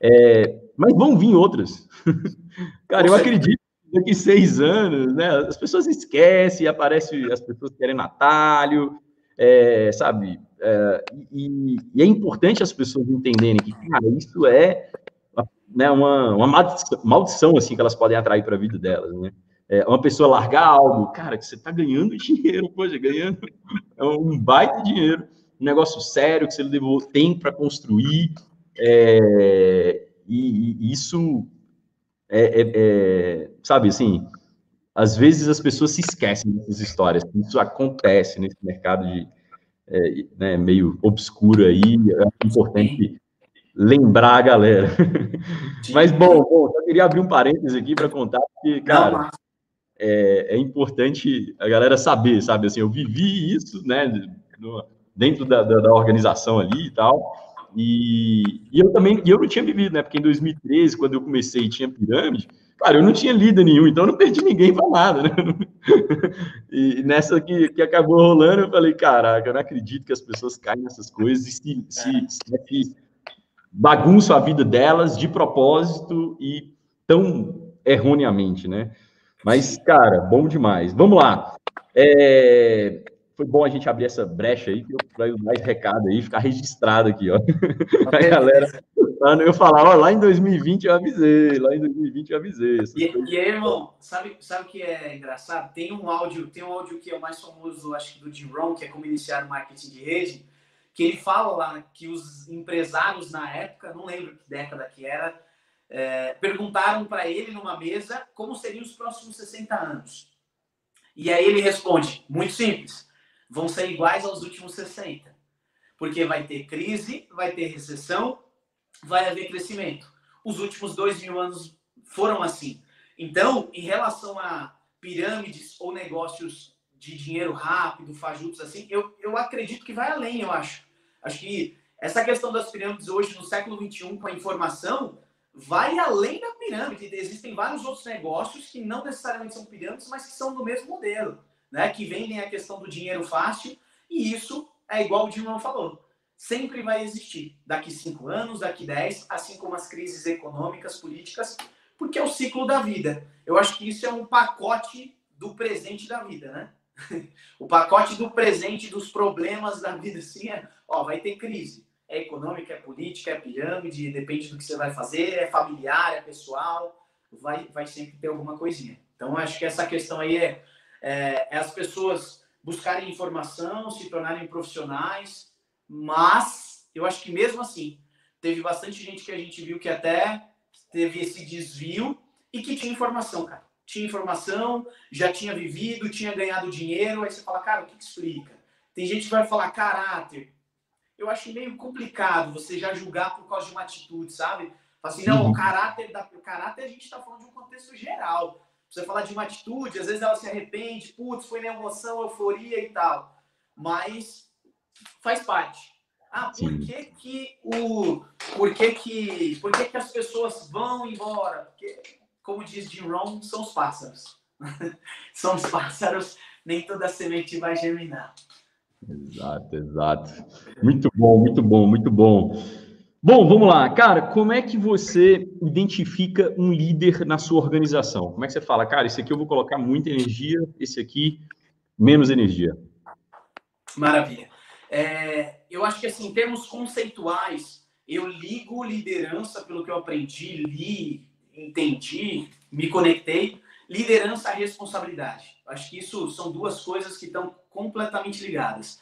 é, mas vão vir outras. cara, eu acredito que daqui seis anos, né, as pessoas esquecem, aparece as pessoas querem atalho, é, sabe? É, e, e, é importante as pessoas entenderem que, cara, isso é né, uma, uma maldição, maldição, assim, que elas podem atrair para a vida delas, né? É, uma pessoa largar algo, cara, que você está ganhando dinheiro, poxa, ganhando é um baita dinheiro, um negócio sério que você tem para construir, é, e, e, isso é, é, é, sabe, assim, às vezes as pessoas se esquecem dessas histórias, isso acontece nesse mercado de, é, né, meio obscuro aí, é importante lembrar a galera. Mas, bom, bom, só queria abrir um parênteses aqui para contar, porque, cara, é, é, importante a galera saber, sabe? Assim, eu vivi isso, né, no, dentro da, da, da, organização ali e tal, E, e eu também, eu não tinha vivido, né? Porque em 2013, quando eu comecei, tinha pirâmide. Cara, eu não tinha líder nenhum, então eu não perdi ninguém para nada, né? E nessa que, que acabou rolando, eu falei, caraca, eu não acredito que as pessoas caem nessas coisas e se, se, se bagunçam a vida delas de propósito e tão erroneamente, né? Mas, cara, bom demais. Vamos lá. É, foi bom a gente abrir essa brecha aí, para eu dar esse recado aí, ficar registrado aqui, ó. a galera, eu falar, ó, lá em 2020 eu avisei, lá em 2020 eu avisei. E, e, aí, irmão, sabe, sabe o que é engraçado? Tem um áudio, tem um áudio que é o mais famoso, acho que do Jim Rohn, que é como iniciar o marketing de rede, que ele fala lá que os empresários na época, não lembro que década que era, é, perguntaram para ele numa mesa como seriam os próximos 60 anos. E aí ele responde, muito simples, vão ser iguais aos últimos 60. Porque vai ter crise, vai ter recessão, vai haver crescimento. Os últimos dois mil anos foram assim. Então, em relação a pirâmides ou negócios de dinheiro rápido, fajutos assim, eu, eu acredito que vai além, eu acho. Acho que essa questão das pirâmides hoje, no século XXI, com a informação, vai além da pirâmide. Existem vários outros negócios que não necessariamente são pirâmides, mas que são do mesmo modelo né, que vendem a questão do dinheiro fácil, e isso é igual o Dilma falou. Sempre vai existir, daqui cinco anos, daqui dez, assim como as crises econômicas, políticas, porque é o ciclo da vida. Eu acho que isso é um pacote do presente da vida, né? o pacote do presente dos problemas da vida, assim, é, ó, vai ter crise. É econômica, é política, é pirâmide, depende do que você vai fazer, é familiar, é pessoal, vai, vai sempre ter alguma coisinha. Então, acho que essa questão aí é é, é as pessoas buscarem informação, se tornarem profissionais, mas eu acho que mesmo assim, teve bastante gente que a gente viu que até teve esse desvio e que tinha informação, cara. Tinha informação, já tinha vivido, tinha ganhado dinheiro, aí você fala, cara, o que, que explica? Tem gente que vai falar caráter. Eu acho meio complicado você já julgar por causa de uma atitude, sabe? Assim, não, o caráter, da, o caráter a gente está falando de um contexto geral você falar de uma atitude, às vezes ela se arrepende, putz, foi na emoção, euforia e tal. Mas faz parte. Ah, por que que o por que que por que que as pessoas vão embora? Porque como diz Jim Rohn, são os pássaros. são os pássaros, nem toda semente vai germinar. Exato, exato. Muito bom, muito bom, muito bom. Bom, vamos lá. Cara, como é que você identifica um líder na sua organização? Como é que você fala, cara, esse aqui eu vou colocar muita energia, esse aqui menos energia? Maravilha. É, eu acho que, assim, em termos conceituais, eu ligo liderança, pelo que eu aprendi, li, entendi, me conectei, liderança à responsabilidade. Acho que isso são duas coisas que estão completamente ligadas.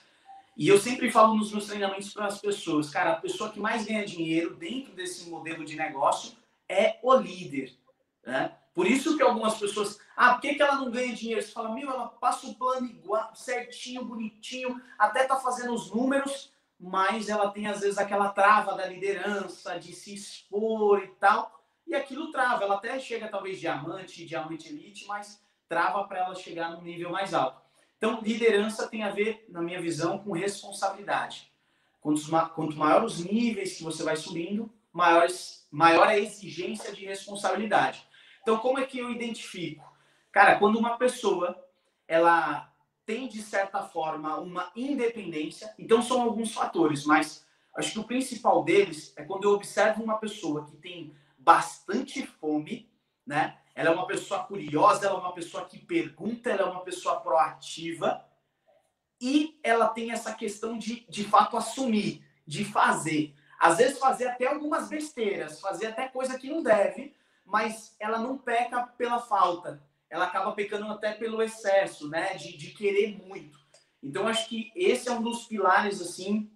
E eu sempre falo nos meus treinamentos para as pessoas, cara, a pessoa que mais ganha dinheiro dentro desse modelo de negócio é o líder. Né? Por isso que algumas pessoas, ah, por que, que ela não ganha dinheiro? Você fala, meu, ela passa o plano igual, certinho, bonitinho, até tá fazendo os números, mas ela tem às vezes aquela trava da liderança, de se expor e tal, e aquilo trava. Ela até chega talvez diamante, diamante elite, mas trava para ela chegar num nível mais alto. Então, liderança tem a ver, na minha visão, com responsabilidade. Quanto, quanto maior os níveis que você vai subindo, maiores, maior a exigência de responsabilidade. Então, como é que eu identifico? Cara, quando uma pessoa ela tem, de certa forma, uma independência, então são alguns fatores, mas acho que o principal deles é quando eu observo uma pessoa que tem bastante fome, né? ela é uma pessoa curiosa, ela é uma pessoa que pergunta, ela é uma pessoa proativa e ela tem essa questão de, de fato, assumir, de fazer. Às vezes fazer até algumas besteiras, fazer até coisa que não deve, mas ela não peca pela falta, ela acaba pecando até pelo excesso, né, de, de querer muito. Então, acho que esse é um dos pilares, assim,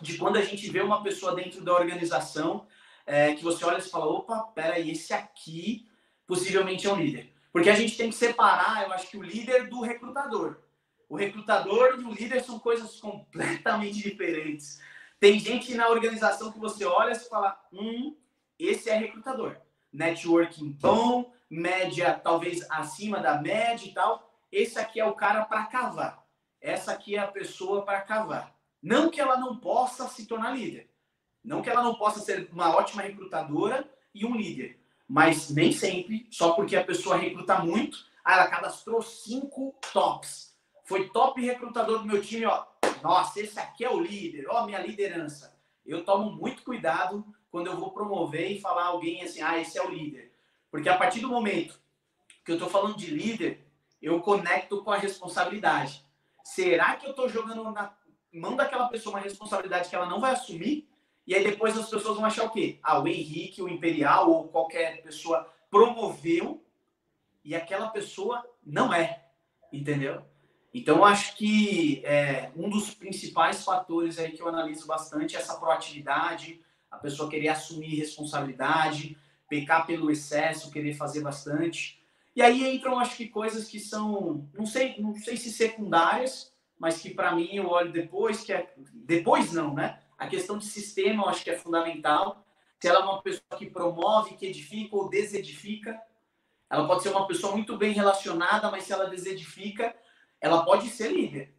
de quando a gente vê uma pessoa dentro da organização, é, que você olha e fala, opa, peraí, esse aqui possivelmente é um líder. Porque a gente tem que separar, eu acho que o líder do recrutador. O recrutador e o líder são coisas completamente diferentes. Tem gente na organização que você olha e fala, hum, esse é recrutador. Networking bom, média talvez acima da média e tal. Esse aqui é o cara para cavar. Essa aqui é a pessoa para cavar. Não que ela não possa se tornar líder. Não que ela não possa ser uma ótima recrutadora e um líder, mas nem sempre, só porque a pessoa recruta muito, ah, ela cadastrou cinco tops. Foi top recrutador do meu time, ó. Nossa, esse aqui é o líder, ó, minha liderança. Eu tomo muito cuidado quando eu vou promover e falar alguém assim, ah, esse é o líder. Porque a partir do momento que eu estou falando de líder, eu conecto com a responsabilidade. Será que eu estou jogando na mão daquela pessoa uma responsabilidade que ela não vai assumir? E aí depois as pessoas vão achar o quê? Ah, o Henrique, o Imperial ou qualquer pessoa promoveu e aquela pessoa não é. Entendeu? Então, acho que é, um dos principais fatores aí que eu analiso bastante é essa proatividade, a pessoa querer assumir responsabilidade, pecar pelo excesso, querer fazer bastante. E aí entram, acho que, coisas que são, não sei, não sei se secundárias, mas que para mim eu olho depois, que é. Depois não, né? A questão de sistema eu acho que é fundamental. Se ela é uma pessoa que promove, que edifica ou desedifica, ela pode ser uma pessoa muito bem relacionada, mas se ela desedifica, ela pode ser líder.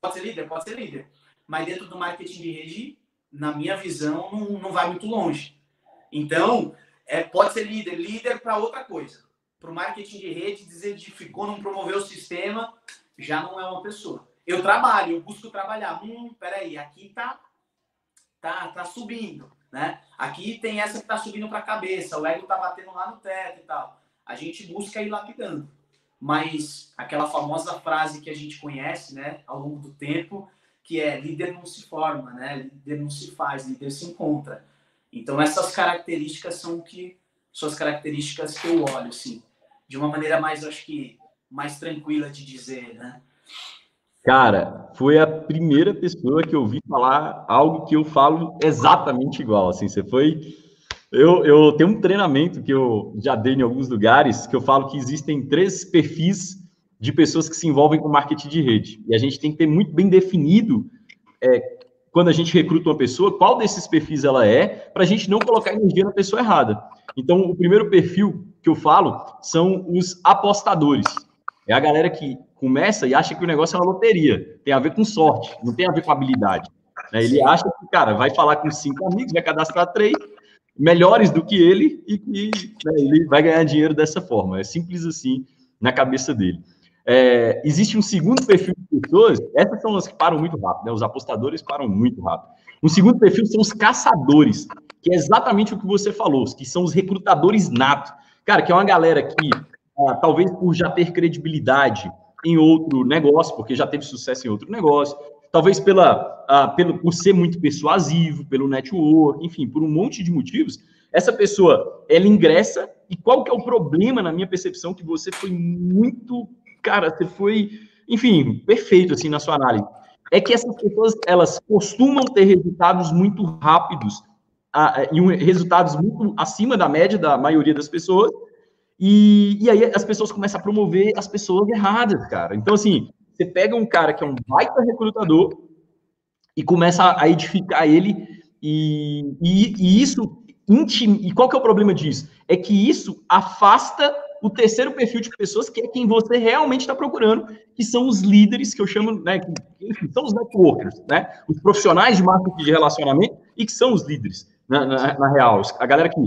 Pode ser líder? Pode ser líder. Mas dentro do marketing de rede, na minha visão, não, não vai muito longe. Então, é, pode ser líder. Líder para outra coisa. Para o marketing de rede, desedificou, não promoveu o sistema, já não é uma pessoa. Eu trabalho, eu busco trabalhar. Hum, peraí, aqui tá, tá, tá subindo, né? Aqui tem essa que tá subindo para a cabeça, o ego tá batendo lá no teto e tal. A gente busca ir lapidando mas aquela famosa frase que a gente conhece, né, ao longo do tempo, que é líder não se forma, né, líder não se faz, líder se encontra. Então essas características são que são as características que eu olho, assim, de uma maneira mais, acho que mais tranquila de dizer, né? Cara, foi a primeira pessoa que eu ouvi falar algo que eu falo exatamente igual, assim, você foi eu, eu tenho um treinamento que eu já dei em alguns lugares que eu falo que existem três perfis de pessoas que se envolvem com marketing de rede. E a gente tem que ter muito bem definido é, quando a gente recruta uma pessoa, qual desses perfis ela é, para a gente não colocar energia na pessoa errada. Então, o primeiro perfil que eu falo são os apostadores. É a galera que começa e acha que o negócio é uma loteria. Tem a ver com sorte, não tem a ver com habilidade. Né? Ele acha que, cara, vai falar com cinco amigos, vai cadastrar três, melhores do que ele e que né, ele vai ganhar dinheiro dessa forma. É simples assim na cabeça dele. É, existe um segundo perfil de pessoas, essas são as que param muito rápido, né? os apostadores param muito rápido. Um segundo perfil são os caçadores, que é exatamente o que você falou, que são os recrutadores natos. Cara, que é uma galera que, ah, talvez por já ter credibilidade em outro negócio, porque já teve sucesso em outro negócio, talvez pela, uh, pelo, por ser muito persuasivo, pelo network, enfim, por um monte de motivos, essa pessoa, ela ingressa, e qual que é o problema, na minha percepção, que você foi muito, cara, você foi, enfim, perfeito, assim, na sua análise, é que essas pessoas, elas costumam ter resultados muito rápidos, uh, e um, resultados muito acima da média da maioria das pessoas, e, e aí as pessoas começam a promover as pessoas erradas, cara. Então, assim, você pega um cara que é um baita recrutador e começa a edificar ele, e, e, e isso e qual que é o problema disso? É que isso afasta o terceiro perfil de pessoas que é quem você realmente está procurando, que são os líderes, que eu chamo, né, que, enfim, são os networkers, né, os profissionais de marketing de relacionamento e que são os líderes, na, na, na real, a galera que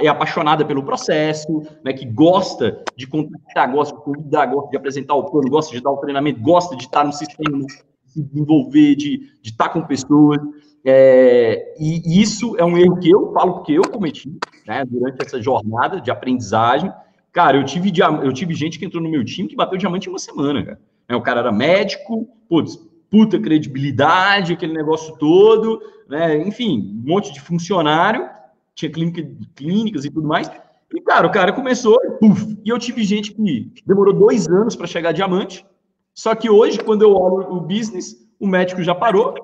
é apaixonada pelo processo, né, que gosta de contactar, gosta de convidar, gosta de apresentar o plano, gosta de dar o treinamento, gosta de estar no sistema, de se desenvolver, de, de estar com pessoas. É, e isso é um erro que eu falo que eu cometi né, durante essa jornada de aprendizagem. Cara, eu tive, eu tive gente que entrou no meu time que bateu diamante em uma semana. Cara. É, o cara era médico, putz, puta credibilidade, aquele negócio todo, né, enfim, um monte de funcionário tinha clínica, clínicas e tudo mais. E, cara, o cara começou, puf, e eu tive gente que demorou dois anos para chegar a diamante. Só que hoje, quando eu olho o business, o médico já parou,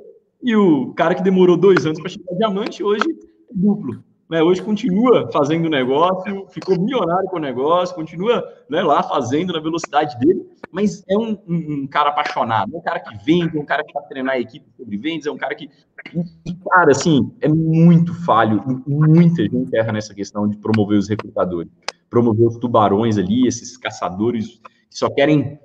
e o cara que demorou dois anos para chegar a diamante, hoje é duplo. Né? Hoje continua fazendo negócio, ficou milionário com o negócio, continua né, lá fazendo na velocidade dele, mas é um, um, um cara apaixonado, é um cara que vende, é um cara que está treinando a equipe sobre vendas, é um cara que. E, cara, assim, é muito falho, muita gente erra nessa questão de promover os recrutadores, promover os tubarões ali, esses caçadores que só querem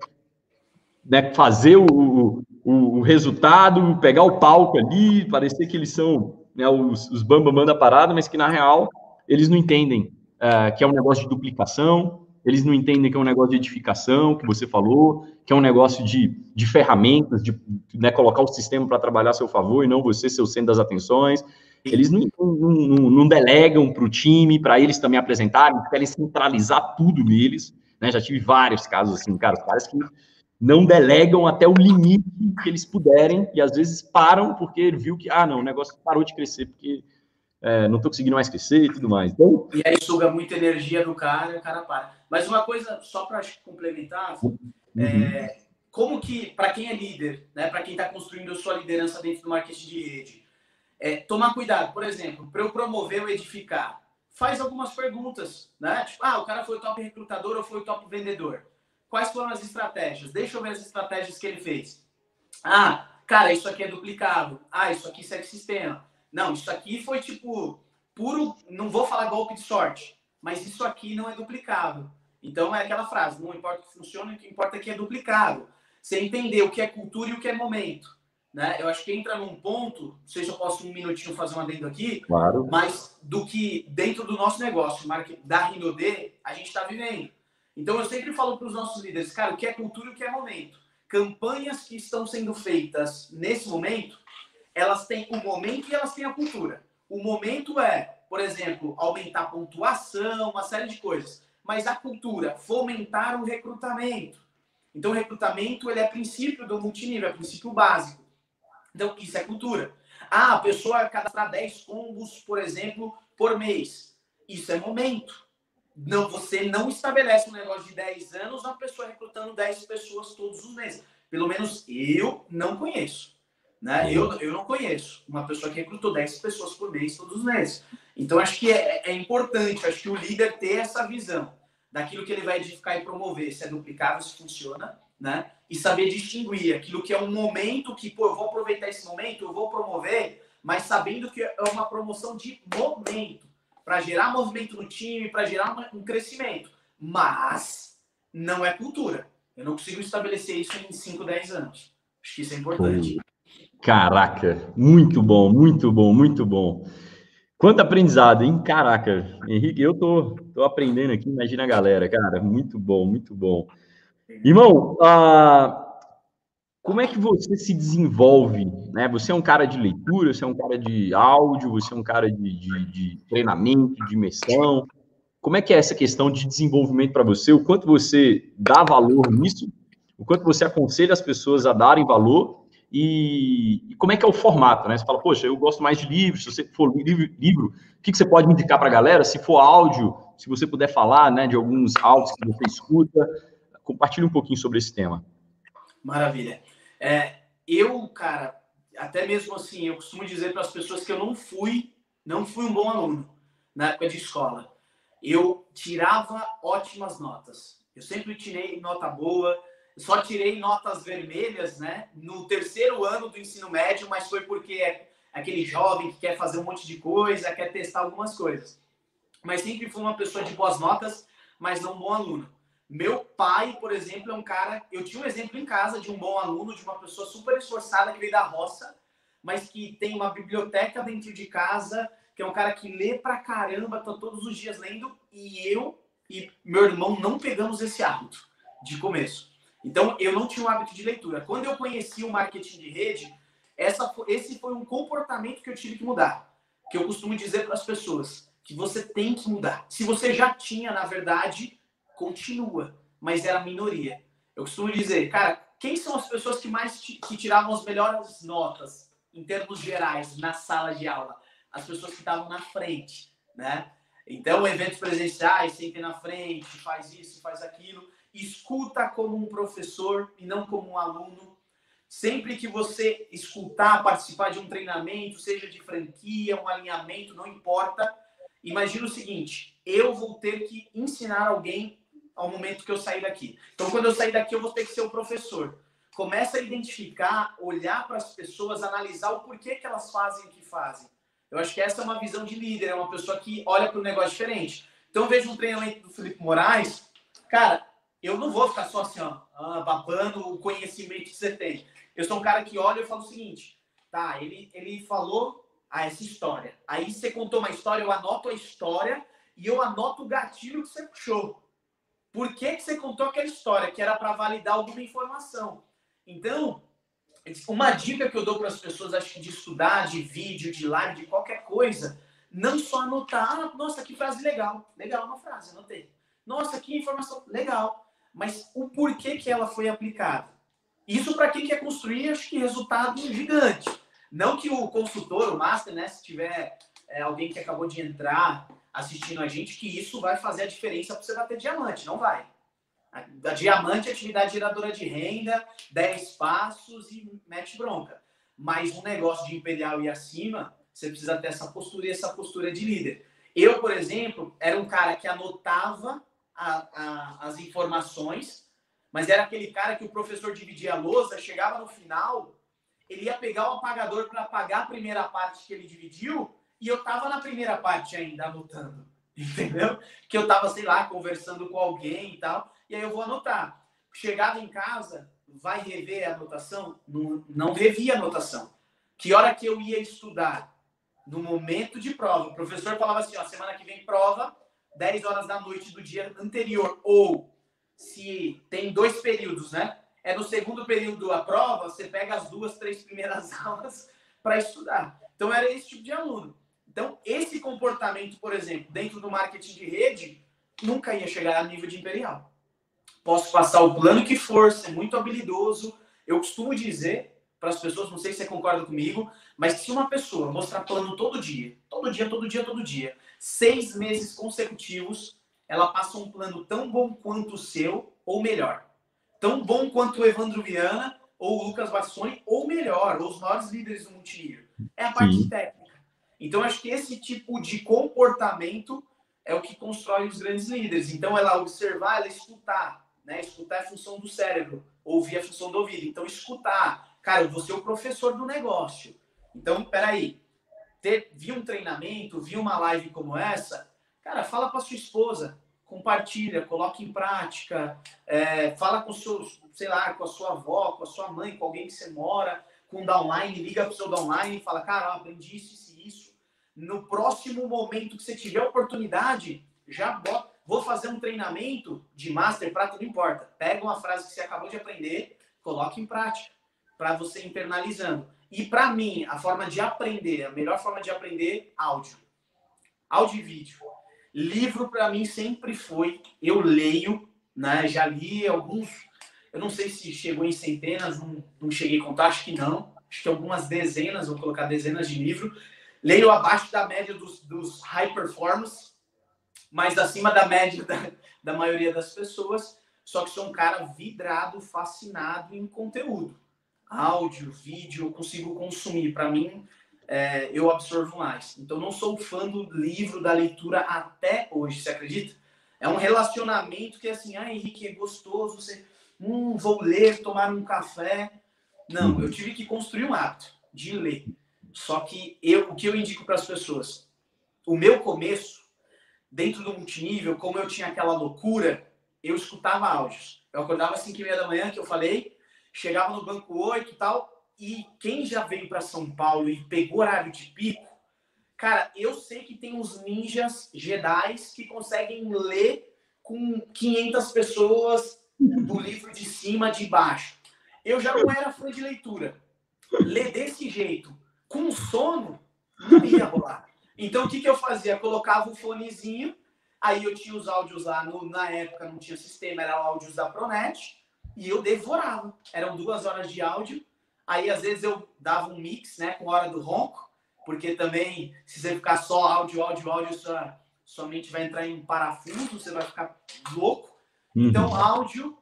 né, fazer o, o, o resultado, pegar o palco ali, parecer que eles são né, os, os da parada, mas que na real eles não entendem uh, que é um negócio de duplicação, eles não entendem que é um negócio de edificação, que você falou, que é um negócio de, de ferramentas, de né, colocar o sistema para trabalhar a seu favor e não você ser o centro das atenções. Eles não, não, não delegam para o time, para eles também apresentarem, querem centralizar tudo neles. Né? Já tive vários casos assim, cara, os caras que não delegam até o limite que eles puderem e às vezes param porque viu que, ah, não, o negócio parou de crescer porque é, não estou conseguindo mais crescer e tudo mais. Então, e aí suga muita energia do cara e o cara para. Mas uma coisa, só para complementar, uhum. é, como que, para quem é líder, né, para quem está construindo a sua liderança dentro do marketing de rede, é, tomar cuidado, por exemplo, para eu promover ou edificar, faz algumas perguntas, né? Tipo, ah, o cara foi o top recrutador ou foi o top vendedor? Quais foram as estratégias? Deixa eu ver as estratégias que ele fez. Ah, cara, isso aqui é duplicado. Ah, isso aqui segue sistema. Não, isso aqui foi tipo puro, não vou falar golpe de sorte, mas isso aqui não é duplicado. Então é aquela frase, não importa o que funciona, o que importa é que é duplicado. Você entender o que é cultura e o que é momento. Né? Eu acho que entra num ponto, não sei se eu posso um minutinho fazer um adendo aqui, claro. mas do que dentro do nosso negócio, da Rinode, a gente está vivendo. Então eu sempre falo para os nossos líderes, cara, o que é cultura e o que é momento. Campanhas que estão sendo feitas nesse momento, elas têm o momento e elas têm a cultura. O momento é, por exemplo, aumentar a pontuação, uma série de coisas. Mas a cultura, fomentar o recrutamento. Então, o recrutamento ele é princípio do multinível, é princípio básico. Então, isso é cultura. Ah, a pessoa cadastrar 10 combos, por exemplo, por mês. Isso é momento. Não, você não estabelece um negócio de 10 anos, uma pessoa recrutando 10 pessoas todos os meses. Pelo menos eu não conheço. Né? Eu, eu não conheço uma pessoa que recrutou 10 pessoas por mês todos os meses. Então, acho que é, é importante, acho que o líder ter essa visão daquilo que ele vai edificar e promover, se é duplicável, se funciona, né? E saber distinguir aquilo que é um momento que, pô, eu vou aproveitar esse momento, eu vou promover, mas sabendo que é uma promoção de momento, para gerar movimento no time, para gerar um crescimento. Mas não é cultura. Eu não consigo estabelecer isso em 5, 10 anos. Acho que isso é importante. Caraca, muito bom, muito bom, muito bom. Quanto aprendizado, hein? Caraca, Henrique, eu tô, tô aprendendo aqui, imagina a galera, cara, muito bom, muito bom. Irmão, ah, como é que você se desenvolve? Né? Você é um cara de leitura, você é um cara de áudio, você é um cara de, de, de treinamento, de imersão. Como é que é essa questão de desenvolvimento para você? O quanto você dá valor nisso? O quanto você aconselha as pessoas a darem valor? E, e, como é que é o formato, né? Você fala, poxa, eu gosto mais de livros, se você for livro, livro o que, que você pode me indicar para a galera? Se for áudio, se você puder falar, né, de alguns áudios que você escuta, compartilhe um pouquinho sobre esse tema. Maravilha. É, eu, cara, até mesmo assim, eu costumo dizer para as pessoas que eu não fui, não fui um bom aluno na época de escola. Eu tirava ótimas notas. Eu sempre tirei nota boa, só tirei notas vermelhas, né? No terceiro ano do ensino médio, mas foi porque é aquele jovem que quer fazer um monte de coisa, quer testar algumas coisas. Mas sempre fui uma pessoa de boas notas, mas não um bom aluno. Meu pai, por exemplo, é um cara. Eu tinha um exemplo em casa de um bom aluno, de uma pessoa super esforçada que veio da roça, mas que tem uma biblioteca dentro de casa, que é um cara que lê pra caramba, tá todos os dias lendo, e eu e meu irmão não pegamos esse hábito de começo. Então, eu não tinha o hábito de leitura. Quando eu conheci o marketing de rede, essa, esse foi um comportamento que eu tive que mudar. Que eu costumo dizer para as pessoas que você tem que mudar. Se você já tinha, na verdade, continua, mas era a minoria. Eu costumo dizer, cara, quem são as pessoas que mais que tiravam as melhores notas em termos gerais na sala de aula? As pessoas que estavam na frente, né? Então, eventos presenciais, sempre na frente, faz isso, faz aquilo escuta como um professor e não como um aluno. Sempre que você escutar, participar de um treinamento, seja de franquia, um alinhamento, não importa. Imagina o seguinte: eu vou ter que ensinar alguém ao momento que eu sair daqui. Então, quando eu sair daqui, eu vou ter que ser o professor. Começa a identificar, olhar para as pessoas, analisar o porquê que elas fazem o que fazem. Eu acho que essa é uma visão de líder, é uma pessoa que olha para o negócio diferente. Então, vejo um treinamento do Felipe Moraes, cara, eu não vou ficar só assim, ó, ah, babando o conhecimento que você tem. Eu sou um cara que olha e falo o seguinte, tá, ele, ele falou Ah, essa história. Aí você contou uma história, eu anoto a história e eu anoto o gatilho que você puxou. Por que, que você contou aquela história? Que era para validar alguma informação. Então, uma dica que eu dou para as pessoas, acho que de estudar, de vídeo, de live, de qualquer coisa, não só anotar, ah, nossa, que frase legal. Legal uma frase, anotei. Nossa, que informação legal. Mas o porquê que ela foi aplicada. Isso para quem quer construir, acho que resultado gigante. Não que o consultor, o master, né, se tiver é, alguém que acabou de entrar assistindo a gente, que isso vai fazer a diferença para você bater diamante. Não vai. A, diamante é atividade geradora de renda, 10 passos e mete bronca. Mas um negócio de imperial e acima, você precisa ter essa postura e essa postura de líder. Eu, por exemplo, era um cara que anotava a, a, as informações, mas era aquele cara que o professor dividia a lousa, chegava no final, ele ia pegar o apagador para apagar a primeira parte que ele dividiu, e eu tava na primeira parte ainda anotando, entendeu? Que eu tava, sei lá, conversando com alguém e tal, e aí eu vou anotar. Chegava em casa, vai rever a anotação? Não, não revia a anotação. Que hora que eu ia estudar? No momento de prova. O professor falava assim, ó, semana que vem prova, 10 horas da noite do dia anterior. Ou, se tem dois períodos, né? É no segundo período a prova, você pega as duas, três primeiras aulas para estudar. Então, era esse tipo de aluno. Então, esse comportamento, por exemplo, dentro do marketing de rede, nunca ia chegar a nível de imperial. Posso passar o plano que for, ser muito habilidoso. Eu costumo dizer para as pessoas, não sei se você concorda comigo, mas se uma pessoa mostrar plano todo dia, todo dia, todo dia, todo dia, seis meses consecutivos, ela passa um plano tão bom quanto o seu, ou melhor. Tão bom quanto o Evandro Viana, ou o Lucas Bassoni, ou melhor, ou os maiores líderes do multinível. É a parte Sim. técnica. Então, acho que esse tipo de comportamento é o que constrói os grandes líderes. Então, ela observar, ela escutar. Né? Escutar é função do cérebro, ouvir é função do ouvido. Então, escutar. Cara, eu vou ser o professor do negócio. Então, peraí. Ter, vi um treinamento, vi uma live como essa, cara, fala para sua esposa, compartilha, coloque em prática, é, fala com seus, sei lá, com a sua avó, com a sua mãe, com alguém que você mora, com o downline, liga para o seu downline e fala, cara, aprendi isso no próximo momento que você tiver oportunidade, já bota, vou fazer um treinamento de master para tudo importa. Pega uma frase que você acabou de aprender, coloque em prática para você internalizando. E para mim, a forma de aprender, a melhor forma de aprender, áudio. Áudio e vídeo. Livro para mim sempre foi, eu leio, né? Já li alguns, eu não sei se chegou em centenas, não, não cheguei a contar, acho que não. Acho que algumas dezenas, vou colocar dezenas de livros Leio abaixo da média dos, dos high performers, mas acima da média da, da maioria das pessoas. Só que sou um cara vidrado, fascinado em conteúdo. Áudio, vídeo, eu consigo consumir. Para mim, é, eu absorvo mais. Então, não sou fã do livro, da leitura até hoje, você acredita? É um relacionamento que, assim, ah, Henrique, é gostoso, você, hum, vou ler, tomar um café. Não, eu tive que construir um hábito de ler. Só que eu, o que eu indico para as pessoas, o meu começo, dentro do multinível, como eu tinha aquela loucura, eu escutava áudios. Eu acordava às 5 e meia da manhã, que eu falei, chegava no banco 8 e tal, e quem já veio para São Paulo e pegou horário de pico, cara, eu sei que tem uns ninjas Jedi que conseguem ler com 500 pessoas do livro de cima, de baixo. Eu já não era fã de leitura. Ler desse jeito, com sono, não ia rolar. Então, o que, que eu fazia? colocava o fonezinho, aí eu tinha os áudios lá, no, na época não tinha sistema, eram áudios da Pronet, e eu devorava. Eram duas horas de áudio, aí às vezes eu dava um mix, né, com hora do ronco, porque também, se você ficar só áudio, áudio, áudio, sua, sua mente vai entrar em parafuso, você vai ficar louco. Uhum. Então, áudio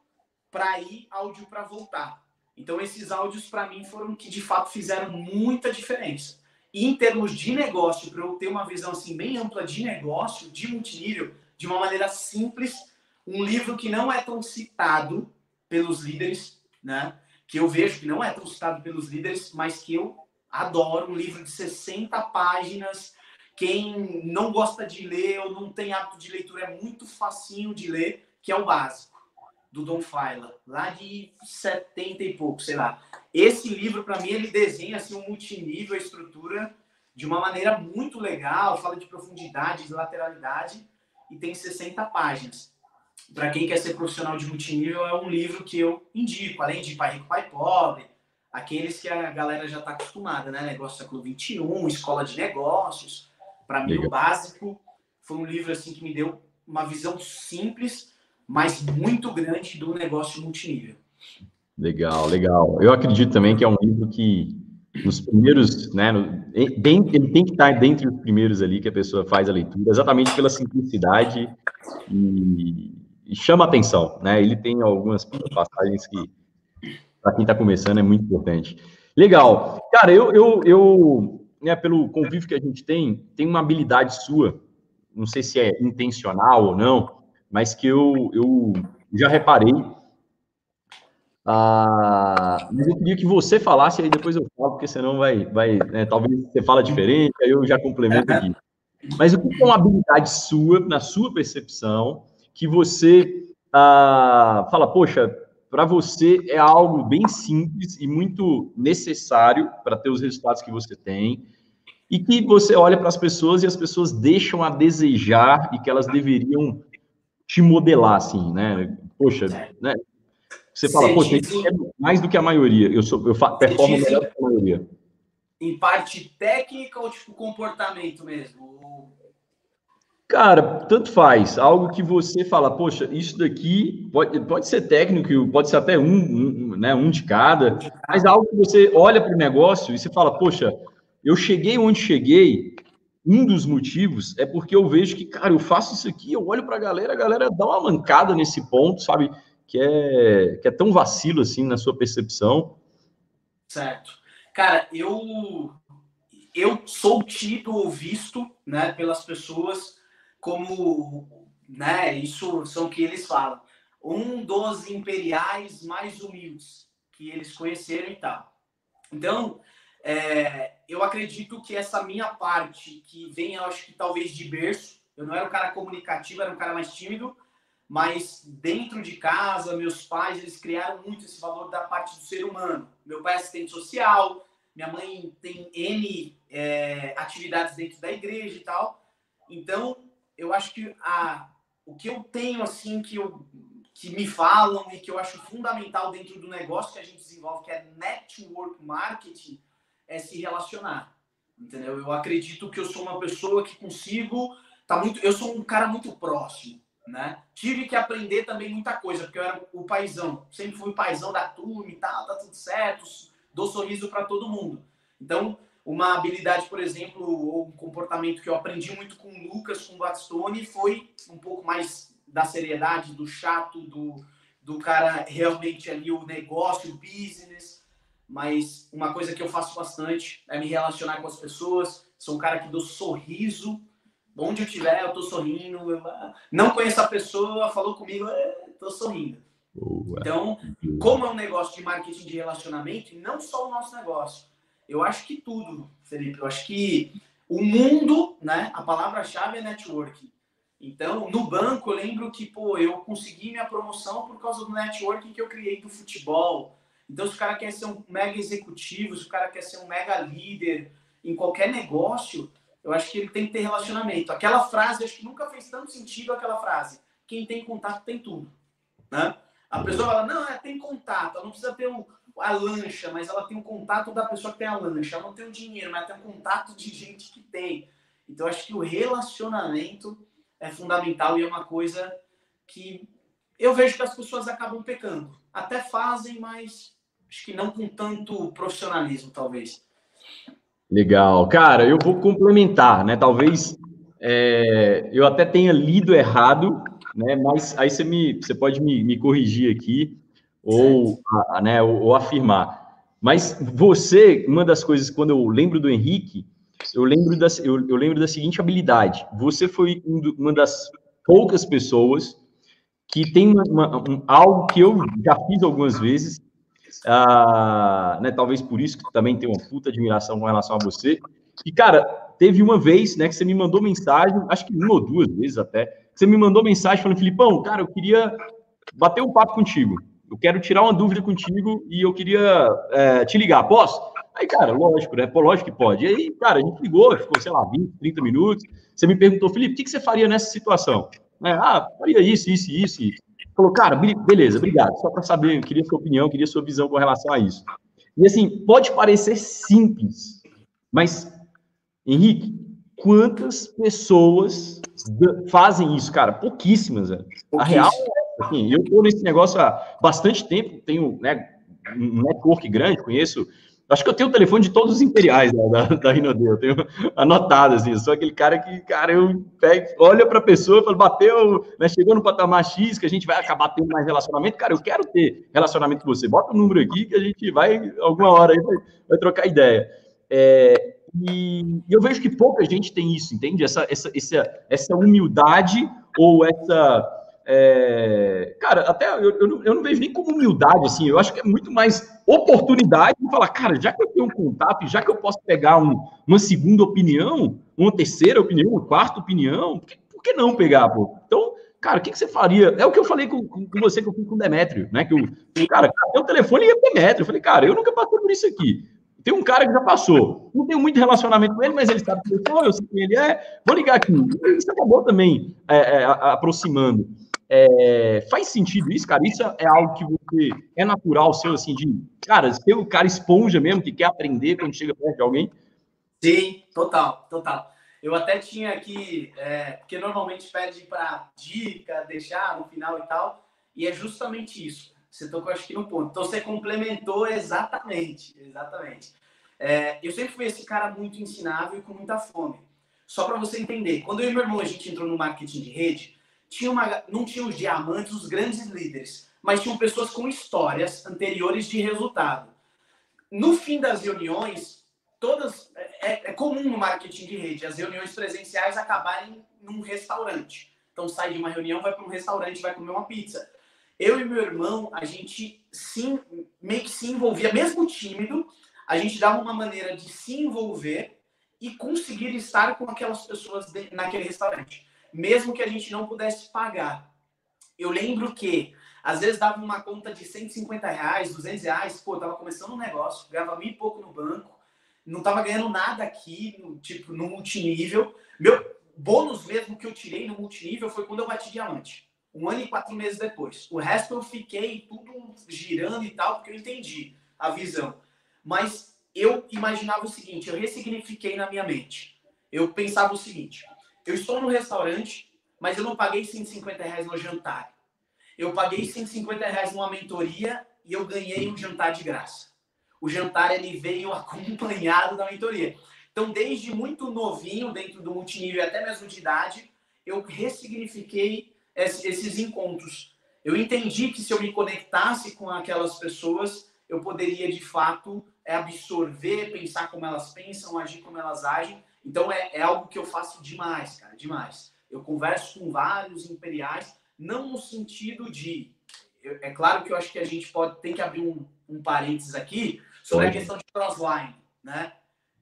para ir, áudio para voltar. Então, esses áudios, para mim, foram que de fato fizeram muita diferença. E em termos de negócio, para eu ter uma visão assim bem ampla de negócio, de multinível, de uma maneira simples, um livro que não é tão citado pelos líderes, né? Que eu vejo que não é tão citado pelos líderes, mas que eu adoro, um livro de 60 páginas. Quem não gosta de ler ou não tem hábito de leitura é muito facinho de ler, que é o básico do Don Faila, lá de 70 e pouco, sei lá. Esse livro, para mim, ele desenha assim, um multinível, a estrutura de uma maneira muito legal, fala de profundidade, de lateralidade, e tem 60 páginas. Para quem quer ser profissional de multinível, é um livro que eu indico, além de Pai Rico, Pai Pobre, aqueles que a galera já está acostumada, né? Negócio século XXI, escola de negócios. Para mim, o básico foi um livro assim que me deu uma visão simples, mas muito grande do negócio multinível. Legal, legal. Eu acredito também que é um livro que nos primeiros, né, bem, ele tem que estar dentre os primeiros ali que a pessoa faz a leitura, exatamente pela simplicidade e, e chama atenção, né? Ele tem algumas passagens que para quem está começando é muito importante. Legal, cara, eu, eu, eu né, pelo convívio que a gente tem, tem uma habilidade sua, não sei se é intencional ou não, mas que eu, eu já reparei ah, mas eu queria que você falasse, aí depois eu falo, porque senão vai, vai né, talvez você fala diferente, aí eu já complemento aqui. Mas o que é uma habilidade sua, na sua percepção, que você ah, fala, poxa, para você é algo bem simples e muito necessário para ter os resultados que você tem, e que você olha para as pessoas e as pessoas deixam a desejar e que elas deveriam te modelar, assim, né? Poxa, né? Você fala, poxa, isso é mais do que a maioria. Eu, sou, eu performo melhor do que a maioria. Em parte técnica ou tipo comportamento mesmo? Cara, tanto faz. Algo que você fala, poxa, isso daqui pode, pode ser técnico, pode ser até um, um, né, um de cada, mas algo que você olha para o negócio e você fala, poxa, eu cheguei onde cheguei. Um dos motivos é porque eu vejo que, cara, eu faço isso aqui, eu olho para a galera, a galera dá uma mancada nesse ponto, sabe? que é, que é tão vacilo assim na sua percepção? Certo. Cara, eu eu sou tido ou visto, né, pelas pessoas como, né, isso são que eles falam, um dos imperiais mais humildes que eles conheceram e tal. Então, é, eu acredito que essa minha parte, que vem, eu acho que talvez de berço, eu não era um cara comunicativo, era um cara mais tímido, mas dentro de casa, meus pais, eles criaram muito esse valor da parte do ser humano. Meu pai é assistente social, minha mãe tem N é, atividades dentro da igreja e tal. Então, eu acho que a, o que eu tenho, assim, que, eu, que me falam e que eu acho fundamental dentro do negócio que a gente desenvolve, que é network marketing, é se relacionar. Entendeu? Eu acredito que eu sou uma pessoa que consigo... Tá muito, eu sou um cara muito próximo né? Tive que aprender também muita coisa, porque eu era o paizão, sempre fui o paizão da turma e tal, tá tudo certo, dou sorriso para todo mundo. Então, uma habilidade, por exemplo, ou um comportamento que eu aprendi muito com o Lucas, com o Batstone, foi um pouco mais da seriedade, do chato, do, do cara realmente ali, o negócio, o business. Mas uma coisa que eu faço bastante é me relacionar com as pessoas. Sou um cara que dou sorriso Onde eu estiver, eu tô sorrindo. Eu, ah, não conheço a pessoa, falou comigo, estou sorrindo. Boa. Então, como é um negócio de marketing de relacionamento, não só o nosso negócio, eu acho que tudo, Felipe, eu acho que o mundo, né? A palavra-chave é networking. Então, no banco, eu lembro que, pô, eu consegui minha promoção por causa do networking que eu criei do futebol. Então, se o cara quer ser um mega executivo, se o cara quer ser um mega líder em qualquer negócio, eu acho que ele tem que ter relacionamento. Aquela frase, acho que nunca fez tanto sentido aquela frase. Quem tem contato tem tudo. Né? A pessoa fala, não, é, tem contato, ela não precisa ter um, a lancha, mas ela tem um contato da pessoa que tem a lancha. Ela não tem o dinheiro, mas ela tem um contato de gente que tem. Então, acho que o relacionamento é fundamental e é uma coisa que eu vejo que as pessoas acabam pecando. Até fazem, mas acho que não com tanto profissionalismo, talvez. Legal. Cara, eu vou complementar, né? Talvez é, eu até tenha lido errado, né? Mas aí você, me, você pode me, me corrigir aqui ou, a, né, ou, ou, afirmar. Mas você, uma das coisas, quando eu lembro do Henrique, eu lembro da, eu, eu lembro da seguinte habilidade. Você foi um, uma das poucas pessoas que tem uma, uma, um, algo que eu já fiz algumas vezes, ah, né, talvez por isso que também tenho uma puta admiração com relação a você. E, cara, teve uma vez, né, que você me mandou mensagem, acho que uma ou duas vezes até, você me mandou mensagem falando, Filipão, cara, eu queria bater um papo contigo. Eu quero tirar uma dúvida contigo e eu queria é, te ligar. Posso? Aí, cara, lógico, né? Pô, lógico que pode. E aí, cara, a gente ligou, ficou, sei lá, 20, 30 minutos. Você me perguntou, Felipe, o que, que você faria nessa situação? É, ah, faria isso, isso, isso, isso. Falou, cara, beleza, obrigado. Só para saber, eu queria sua opinião, queria sua visão com relação a isso. E assim, pode parecer simples, mas, Henrique, quantas pessoas fazem isso, cara? Pouquíssimas, velho. A real é, assim, eu estou nesse negócio há bastante tempo, tenho né, um network grande, conheço Acho que eu tenho o telefone de todos os imperiais né, da, da Rinode, eu tenho anotado, assim, eu sou aquele cara que, cara, eu pego, olha para a pessoa e falo, bateu, né, chegou no patamar X, que a gente vai acabar tendo mais relacionamento, cara, eu quero ter relacionamento com você, bota o um número aqui que a gente vai, alguma hora aí, vai, vai trocar ideia. É, e, eu vejo que pouca gente tem isso, entende? Essa, essa, essa, essa humildade ou essa é, cara, até eu, eu, não, eu, não, vejo nem como humildade, assim, eu acho que é muito mais oportunidade de falar, cara, já que eu tenho um contato, já que eu posso pegar um, uma segunda opinião, uma terceira opinião, uma quarta opinião, por que, por que não pegar, pô? Então, cara, o que, que, você faria? É o que eu falei com, com, você, que eu fiz com o Demétrio, né? Que o, cara, cara, o telefone ia Demétrio. Eu falei, cara, eu nunca passei por isso aqui. Tem um cara que já passou. Não tenho muito relacionamento com ele, mas ele sabe que eu sou, eu sei quem ele é. Vou ligar aqui. Isso acabou também é, é, aproximando. É, faz sentido isso, cara? Isso é algo que você é natural seu, assim, de cara, ser o cara esponja mesmo, que quer aprender quando chega perto de alguém? Sim, total, total. Eu até tinha aqui, é, porque normalmente pede para dica, deixar no final e tal, e é justamente isso. Você tocou, acho que no ponto. Então você complementou exatamente, exatamente. É, eu sempre fui esse cara muito ensinável e com muita fome. Só para você entender, quando eu e meu irmão a gente entrou no marketing de rede, tinha uma, não tinha os diamantes, os grandes líderes, mas tinham pessoas com histórias anteriores de resultado. No fim das reuniões, todas é, é comum no marketing de rede as reuniões presenciais acabarem num restaurante. Então sai de uma reunião, vai para um restaurante, vai comer uma pizza. Eu e meu irmão, a gente meio que se envolvia, mesmo tímido, a gente dava uma maneira de se envolver e conseguir estar com aquelas pessoas naquele restaurante mesmo que a gente não pudesse pagar. Eu lembro que às vezes dava uma conta de 150 reais, 200 reais, pô, tava começando um negócio, ganhava e pouco no banco, não tava ganhando nada aqui, no, tipo, no multinível. Meu bônus mesmo que eu tirei no multinível foi quando eu bati diamante. Um ano e quatro meses depois. O resto eu fiquei tudo girando e tal, porque eu entendi a visão. Mas eu imaginava o seguinte, eu ressignifiquei na minha mente. Eu pensava o seguinte, eu estou no restaurante, mas eu não paguei 150 reais no jantar. Eu paguei 150 reais numa mentoria e eu ganhei um jantar de graça. O jantar ele veio acompanhado da mentoria. Então, desde muito novinho, dentro do multinível, até mesmo de idade, eu ressignifiquei esses encontros. Eu entendi que se eu me conectasse com aquelas pessoas, eu poderia de fato absorver, pensar como elas pensam, agir como elas agem então é, é algo que eu faço demais, cara, demais. Eu converso com vários imperiais, não no sentido de. Eu, é claro que eu acho que a gente pode tem que abrir um, um parênteses aqui sobre a questão de crossline, né?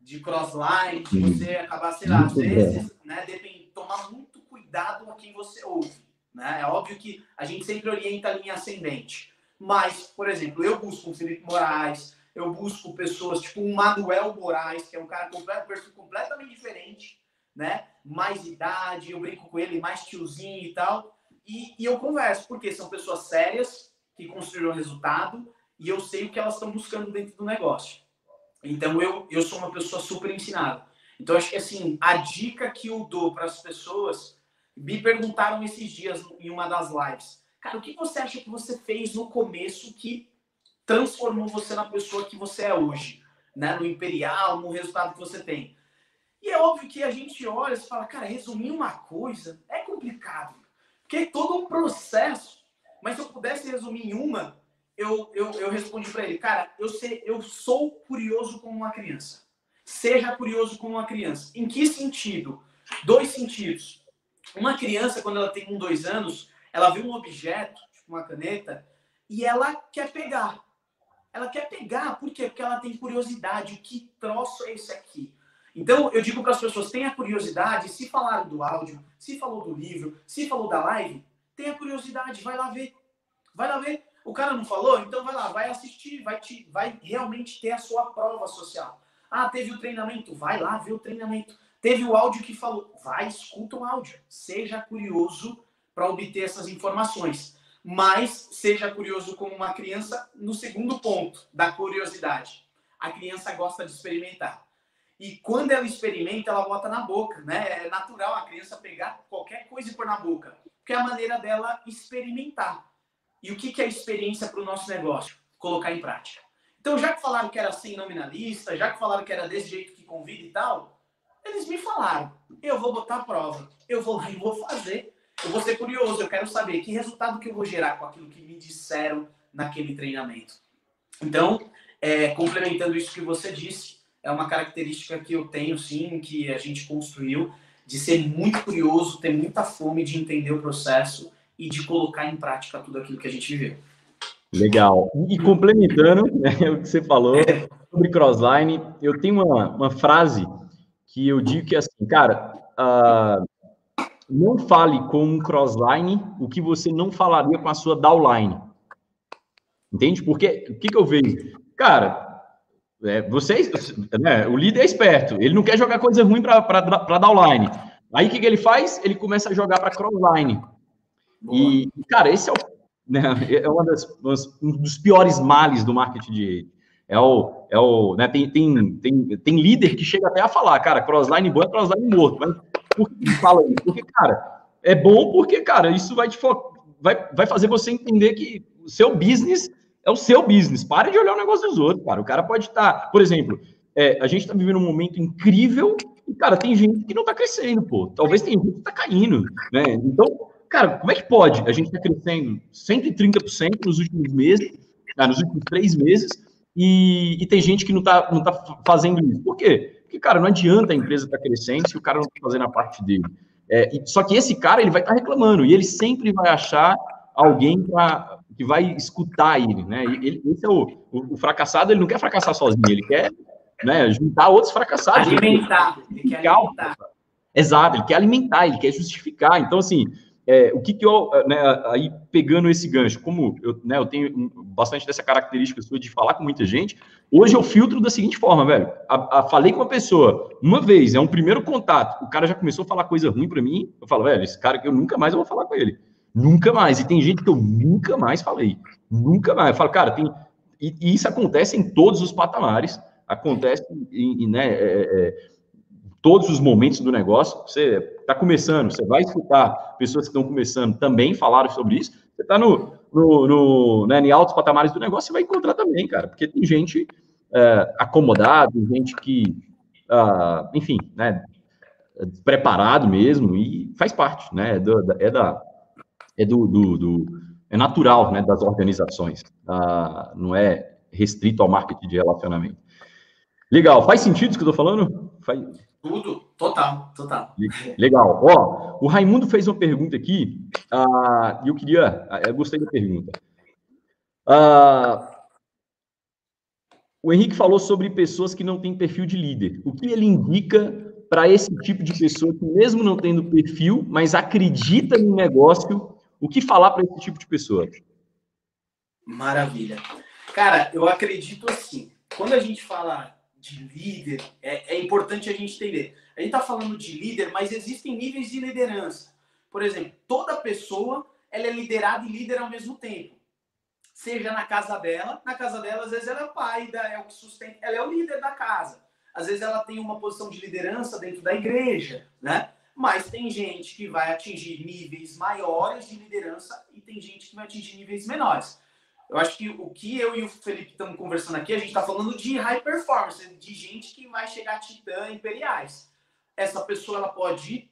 De crossline, de você acabar, sei lá, às vezes, né? Depende, tomar muito cuidado com quem você ouve. Né? É óbvio que a gente sempre orienta a linha ascendente. Mas, por exemplo, eu busco o Felipe Moraes, eu busco pessoas tipo o Manuel Moraes, que é um cara com perfil completamente diferente, né? Mais idade, eu brinco com ele, mais tiozinho e tal. E, e eu converso, porque são pessoas sérias, que construíram resultado, e eu sei o que elas estão buscando dentro do negócio. Então, eu, eu sou uma pessoa super ensinada. Então, acho que, assim, a dica que eu dou para as pessoas... Me perguntaram esses dias em uma das lives. Cara, o que você acha que você fez no começo que transformou você na pessoa que você é hoje, né? No imperial, no resultado que você tem. E é óbvio que a gente olha e fala, cara, resumir uma coisa é complicado, porque é todo um processo. Mas se eu pudesse resumir em uma, eu, eu, eu respondi para ele, cara, eu, sei, eu sou curioso como uma criança. Seja curioso como uma criança. Em que sentido? Dois sentidos. Uma criança, quando ela tem um, dois anos, ela vê um objeto, tipo uma caneta, e ela quer pegar. Ela quer pegar, por quê? Porque ela tem curiosidade. O que troço é esse aqui? Então, eu digo para as pessoas, tenha curiosidade, se falaram do áudio, se falou do livro, se falou da live, tenha curiosidade, vai lá ver. Vai lá ver. O cara não falou? Então vai lá, vai assistir, vai, te, vai realmente ter a sua prova social. Ah, teve o treinamento? Vai lá ver o treinamento. Teve o áudio que falou? Vai, escuta o áudio. Seja curioso para obter essas informações. Mas seja curioso como uma criança no segundo ponto da curiosidade. A criança gosta de experimentar. E quando ela experimenta, ela bota na boca, né? É natural a criança pegar qualquer coisa e pôr na boca, porque é a maneira dela experimentar. E o que, é experiência para o nosso negócio? Colocar em prática. Então, já que falaram que era sem nominalista, já que falaram que era desse jeito que convida e tal, eles me falaram. Eu vou botar a prova. Eu vou lá e vou fazer. Eu vou ser curioso. Eu quero saber que resultado que eu vou gerar com aquilo que me disseram naquele treinamento. Então, é, complementando isso que você disse, é uma característica que eu tenho, sim, que a gente construiu, de ser muito curioso, ter muita fome de entender o processo e de colocar em prática tudo aquilo que a gente viveu. Legal. E complementando né, o que você falou sobre crossline, eu tenho uma, uma frase que eu digo que é assim, cara, uh, não fale com um crossline o que você não falaria com a sua downline. Entende? Porque o que, que eu vejo? Cara, é, você, né, o líder é esperto, ele não quer jogar coisa ruim para downline. Aí o que, que ele faz? Ele começa a jogar para crossline. E, cara, esse é, o, né, é uma das, um dos piores males do marketing de rede. É o, é o, né, tem, tem, tem, tem líder que chega até a falar, cara, crossline bom é crossline morto. Mas por que fala isso? Porque, cara, é bom porque, cara, isso vai, te vai, vai fazer você entender que o seu business é o seu business. Pare de olhar o negócio dos outros, cara. O cara pode estar, tá, por exemplo, é, a gente está vivendo um momento incrível e, cara, tem gente que não está crescendo, pô. Talvez tem gente que está caindo, né? Então, cara, como é que pode? A gente está crescendo 130% nos últimos meses, ah, nos últimos três meses, e, e tem gente que não está não tá fazendo isso. Por quê? Porque, cara, não adianta a empresa estar tá crescendo se o cara não está fazendo a parte dele. É, e, só que esse cara, ele vai estar tá reclamando, e ele sempre vai achar alguém pra, que vai escutar ele, né? Ele, esse é o, o, o, fracassado, ele não quer fracassar sozinho, ele quer né, juntar outros fracassados. Alimentar, ele quer alimentar. Exato, ele quer alimentar, ele quer justificar. Então, assim, é, o que, que eu, né, aí pegando esse gancho, como eu, né, eu tenho bastante dessa característica sua de falar com muita gente, hoje eu filtro da seguinte forma, velho. A, a, falei com uma pessoa uma vez, é um primeiro contato, o cara já começou a falar coisa ruim para mim, eu falo, velho, esse cara que eu nunca mais vou falar com ele. Nunca mais. E tem gente que eu nunca mais falei. Nunca mais. Eu falo, cara, tem. E, e isso acontece em todos os patamares. Acontece em, em né, é, é, todos os momentos do negócio. Você está começando, você vai escutar pessoas que estão começando também falaram sobre isso. Você está no, no, no, né, em altos patamares do negócio, você vai encontrar também, cara. Porque tem gente é, acomodada, tem gente que, uh, enfim, né, preparado mesmo, e faz parte, né? É, do, é da é do, do, do é natural, né, das organizações. Ah, não é restrito ao marketing de relacionamento. Legal, faz sentido isso que eu estou falando? Faz... Tudo, total, total. Legal. Ó, o Raimundo fez uma pergunta aqui, ah, e eu queria, ah, eu gostei da pergunta. Ah, o Henrique falou sobre pessoas que não têm perfil de líder. O que ele indica para esse tipo de pessoa que, mesmo não tendo perfil, mas acredita no negócio o que falar para esse tipo de pessoa? Maravilha. Cara, eu acredito assim. Quando a gente fala de líder, é, é importante a gente entender. A gente está falando de líder, mas existem níveis de liderança. Por exemplo, toda pessoa ela é liderada e líder ao mesmo tempo. Seja na casa dela, na casa dela, às vezes ela é o pai, é o que sustenta, ela é o líder da casa. Às vezes ela tem uma posição de liderança dentro da igreja, né? mas tem gente que vai atingir níveis maiores de liderança e tem gente que vai atingir níveis menores. Eu acho que o que eu e o Felipe estamos conversando aqui, a gente está falando de high performance, de gente que vai chegar a titã imperiais. Essa pessoa ela pode,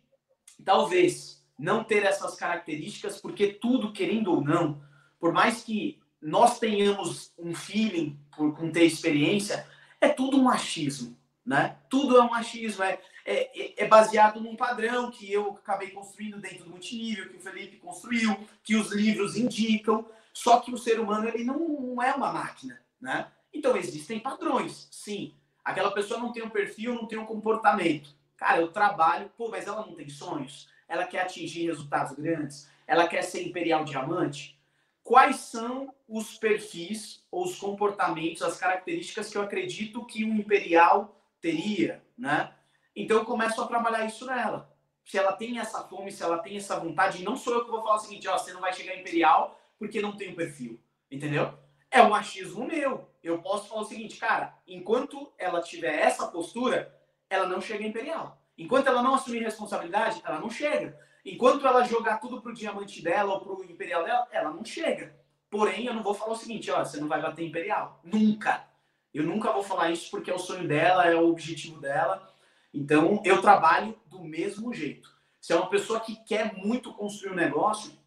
talvez, não ter essas características, porque tudo, querendo ou não, por mais que nós tenhamos um feeling por com ter experiência, é tudo um achismo, né? Tudo é um achismo, é é, é, é, baseado num padrão que eu acabei construindo dentro do multinível, que o Felipe construiu, que os livros indicam. Só que o ser humano ele não, é uma máquina, né? Então existem padrões, sim. Aquela pessoa não tem um perfil, não tem um comportamento. Cara, eu trabalho, pô, mas ela não tem sonhos. Ela quer atingir resultados grandes. Ela quer ser imperial diamante. quais são os perfis ou os comportamentos, as características que eu acredito que um imperial teria, né? Então eu começo a trabalhar isso nela. Se ela tem essa fome, se ela tem essa vontade, não sou eu que vou falar o seguinte, ó, você não vai chegar imperial porque não tem o perfil, entendeu? É um achismo meu. Eu posso falar o seguinte, cara, enquanto ela tiver essa postura, ela não chega imperial. Enquanto ela não assumir responsabilidade, ela não chega. Enquanto ela jogar tudo pro diamante dela ou pro imperial dela, ela não chega. Porém, eu não vou falar o seguinte, ó, você não vai bater imperial. Nunca. Eu nunca vou falar isso porque é o sonho dela, é o objetivo dela. Então, eu trabalho do mesmo jeito. Se é uma pessoa que quer muito construir um negócio,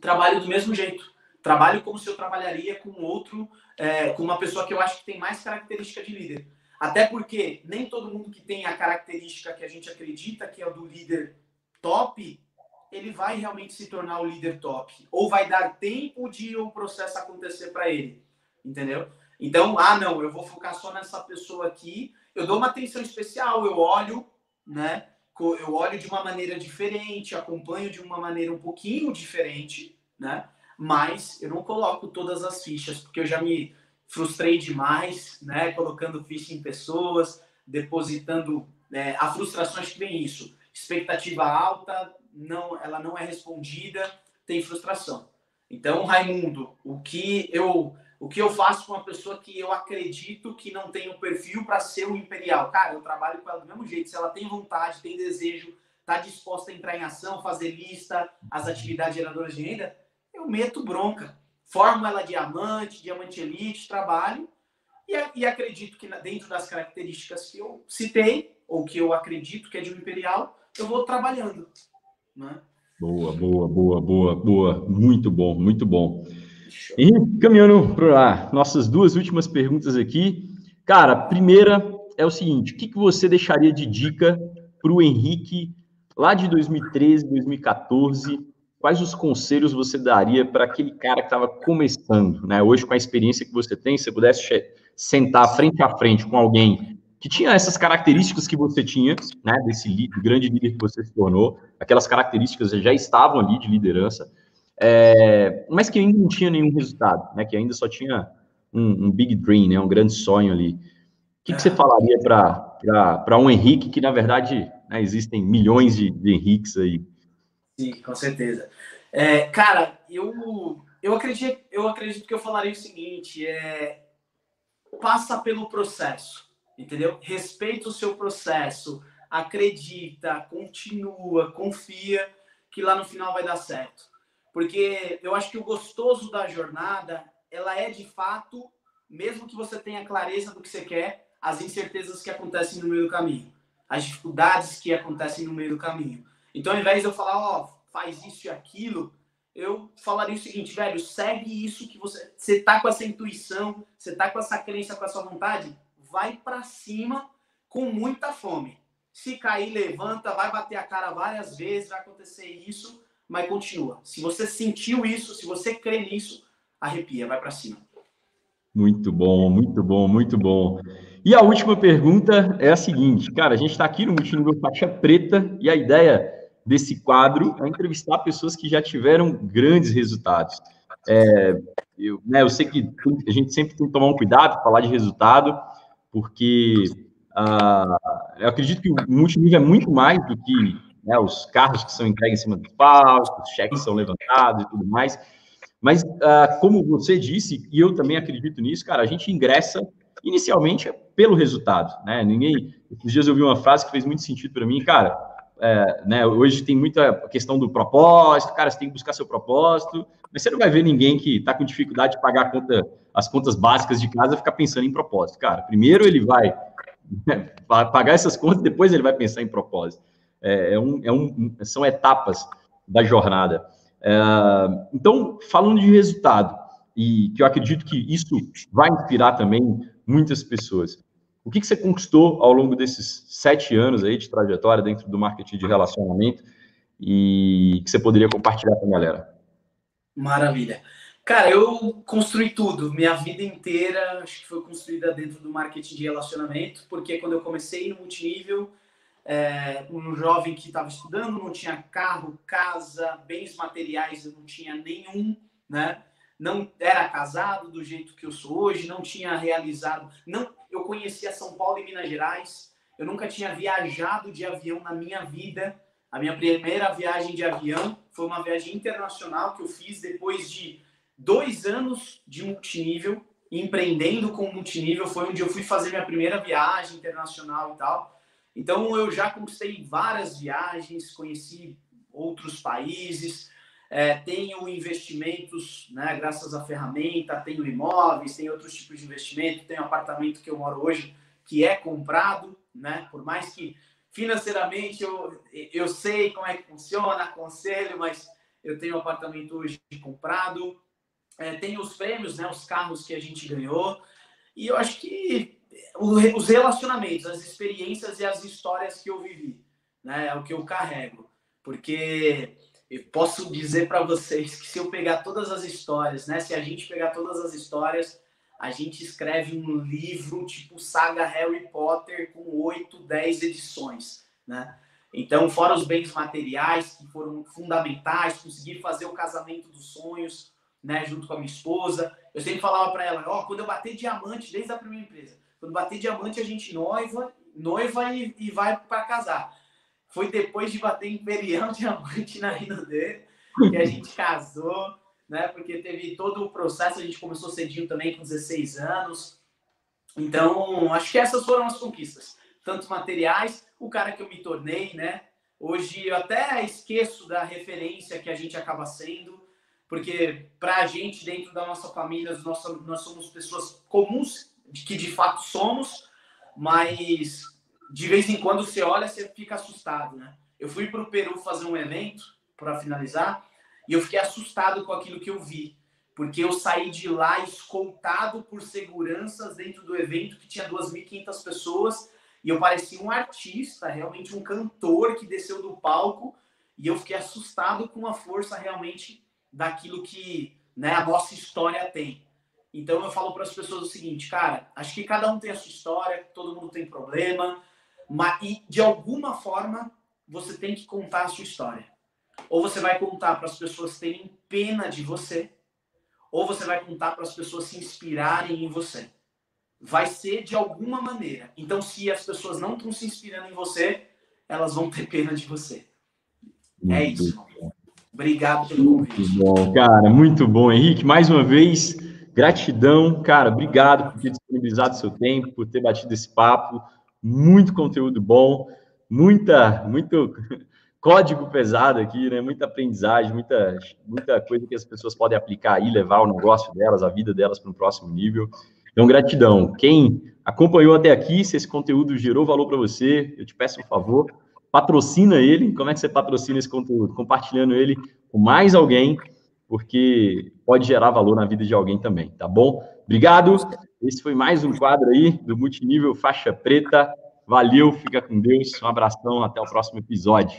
trabalho do mesmo jeito. Trabalho como se eu trabalharia com outro, é, com uma pessoa que eu acho que tem mais característica de líder. Até porque nem todo mundo que tem a característica que a gente acredita que é do líder top, ele vai realmente se tornar o líder top. Ou vai dar tempo de o processo acontecer para ele. Entendeu? Então, ah, não, eu vou focar só nessa pessoa aqui. Eu dou uma atenção especial, eu olho, né? Eu olho de uma maneira diferente, acompanho de uma maneira um pouquinho diferente, né? Mas eu não coloco todas as fichas, porque eu já me frustrei demais, né? Colocando ficha em pessoas, depositando. Né? A frustração acho que vem isso. Expectativa alta, não, ela não é respondida, tem frustração. Então, Raimundo, o que eu o que eu faço com uma pessoa que eu acredito que não tem o um perfil para ser um imperial? Cara, eu trabalho com ela do mesmo jeito. Se ela tem vontade, tem desejo, está disposta a entrar em ação, fazer lista, as atividades geradoras de renda, eu meto bronca. Formo ela diamante, diamante elite, trabalho e, e acredito que dentro das características que eu citei, ou que eu acredito que é de um imperial, eu vou trabalhando. Né? Boa, boa, boa, boa, boa. Muito bom, muito bom. E caminhando para nossas duas últimas perguntas aqui. Cara, primeira é o seguinte: o que, que você deixaria de dica para o Henrique lá de 2013, 2014? Quais os conselhos você daria para aquele cara que estava começando, né? Hoje, com a experiência que você tem, se você pudesse sentar frente a frente com alguém que tinha essas características que você tinha, né? Desse grande líder que você se tornou, aquelas características já estavam ali de liderança é, mas que ainda não tinha nenhum resultado, né? Que ainda só tinha um, um big dream, né? Um grande sonho ali. O que, que você falaria para um Henrique que, na verdade, né, existem milhões de, de Henriques aí? Sim, com certeza. É, cara, eu, eu, acredito, eu acredito que eu falaria o seguinte: é, passa pelo processo, entendeu? Respeita o seu processo, acredita, continua, confia que lá no final vai dar certo porque eu acho que o gostoso da jornada, ela é de fato, mesmo que você tenha clareza do que você quer, as incertezas que acontecem no meio do caminho, as dificuldades que acontecem no meio do caminho. Então, ao invés de eu falar, ó, oh, faz isso e aquilo, eu falaria o seguinte, velho, segue isso que você, você tá com essa intuição, você tá com essa crença, com essa vontade, vai para cima com muita fome. Se cair, levanta, vai bater a cara várias vezes, vai acontecer isso, mas continua. Se você sentiu isso, se você crê nisso, arrepia, vai para cima. Muito bom, muito bom, muito bom. E a última pergunta é a seguinte, cara, a gente está aqui no Multinível Faixa Preta e a ideia desse quadro é entrevistar pessoas que já tiveram grandes resultados. É, eu, né, eu sei que a gente sempre tem que tomar um cuidado, falar de resultado, porque uh, eu acredito que o multinível é muito mais do que né, os carros que são entregues em cima dos palcos, os cheques são levantados e tudo mais. Mas, uh, como você disse, e eu também acredito nisso, cara, a gente ingressa inicialmente pelo resultado, né? Ninguém. Esses dias eu vi uma frase que fez muito sentido para mim, cara. É, né, hoje tem muita questão do propósito, cara, você tem que buscar seu propósito, mas você não vai ver ninguém que está com dificuldade de pagar conta, as contas básicas de casa ficar pensando em propósito. Cara, primeiro ele vai né, pagar essas contas, depois ele vai pensar em propósito. É, é, um, é um, são etapas da jornada. É, então, falando de resultado, e que eu acredito que isso vai inspirar também muitas pessoas. O que, que você conquistou ao longo desses sete anos aí de trajetória dentro do marketing de relacionamento e que você poderia compartilhar com a galera? Maravilha. Cara, eu construí tudo. Minha vida inteira acho que foi construída dentro do marketing de relacionamento, porque quando eu comecei no multinível, é, um jovem que estava estudando, não tinha carro, casa, bens materiais, eu não tinha nenhum, né? não era casado do jeito que eu sou hoje, não tinha realizado, não, eu conhecia São Paulo e Minas Gerais, eu nunca tinha viajado de avião na minha vida. A minha primeira viagem de avião foi uma viagem internacional que eu fiz depois de dois anos de multinível, empreendendo com multinível, foi onde eu fui fazer minha primeira viagem internacional e tal. Então eu já conquistei várias viagens, conheci outros países, é, tenho investimentos, né, graças à ferramenta, tenho imóveis, tenho outros tipos de investimento, tenho apartamento que eu moro hoje que é comprado, né? Por mais que financeiramente eu, eu sei como é que funciona, aconselho, mas eu tenho um apartamento hoje comprado, é, tenho os prêmios, né? Os carros que a gente ganhou e eu acho que os relacionamentos, as experiências e as histórias que eu vivi, né? É o que eu carrego, porque eu posso dizer para vocês que se eu pegar todas as histórias, né? Se a gente pegar todas as histórias, a gente escreve um livro tipo saga Harry Potter com oito, dez edições, né? Então, fora os bens materiais que foram fundamentais, conseguir fazer o casamento dos sonhos, né, junto com a minha esposa. Eu sempre falava para ela, ó, oh, quando eu bater diamante desde a primeira empresa, quando bater diamante a gente noiva, noiva e, e vai para casar. Foi depois de bater Imperial Diamante na Rino dele que a gente casou, né? Porque teve todo o processo, a gente começou cedinho também com 16 anos. Então, acho que essas foram as conquistas. Tanto materiais, o cara que eu me tornei, né? Hoje eu até esqueço da referência que a gente acaba sendo, porque para a gente, dentro da nossa família, nós somos pessoas comuns, que de fato somos, mas de vez em quando você olha, você fica assustado, né? Eu fui para o Peru fazer um evento, para finalizar, e eu fiquei assustado com aquilo que eu vi, porque eu saí de lá escoltado por seguranças dentro do evento que tinha 2.500 pessoas, e eu parecia um artista, realmente um cantor que desceu do palco, e eu fiquei assustado com a força realmente daquilo que né, a nossa história tem. Então eu falo para as pessoas o seguinte, cara, acho que cada um tem a sua história, todo mundo tem problema, mas, e de alguma forma você tem que contar a sua história. Ou você vai contar para as pessoas terem pena de você, ou você vai contar para as pessoas se inspirarem em você. Vai ser de alguma maneira. Então, se as pessoas não estão se inspirando em você, elas vão ter pena de você. É muito é isso. Bom. Obrigado pelo convite. Muito bom, cara. Muito bom, Henrique. Mais uma vez, gratidão, cara. Obrigado por ter disponibilizado seu tempo, por ter batido esse papo muito conteúdo bom, muita, muito código pesado aqui, né? Muita aprendizagem, muita, muita coisa que as pessoas podem aplicar e levar o negócio delas, a vida delas para um próximo nível. Então, gratidão. Quem acompanhou até aqui, se esse conteúdo gerou valor para você, eu te peço um favor, patrocina ele. Como é que você patrocina esse conteúdo? Compartilhando ele com mais alguém, porque pode gerar valor na vida de alguém também, tá bom? Obrigado. Esse foi mais um quadro aí do Multinível Faixa Preta. Valeu, fica com Deus. Um abração, até o próximo episódio.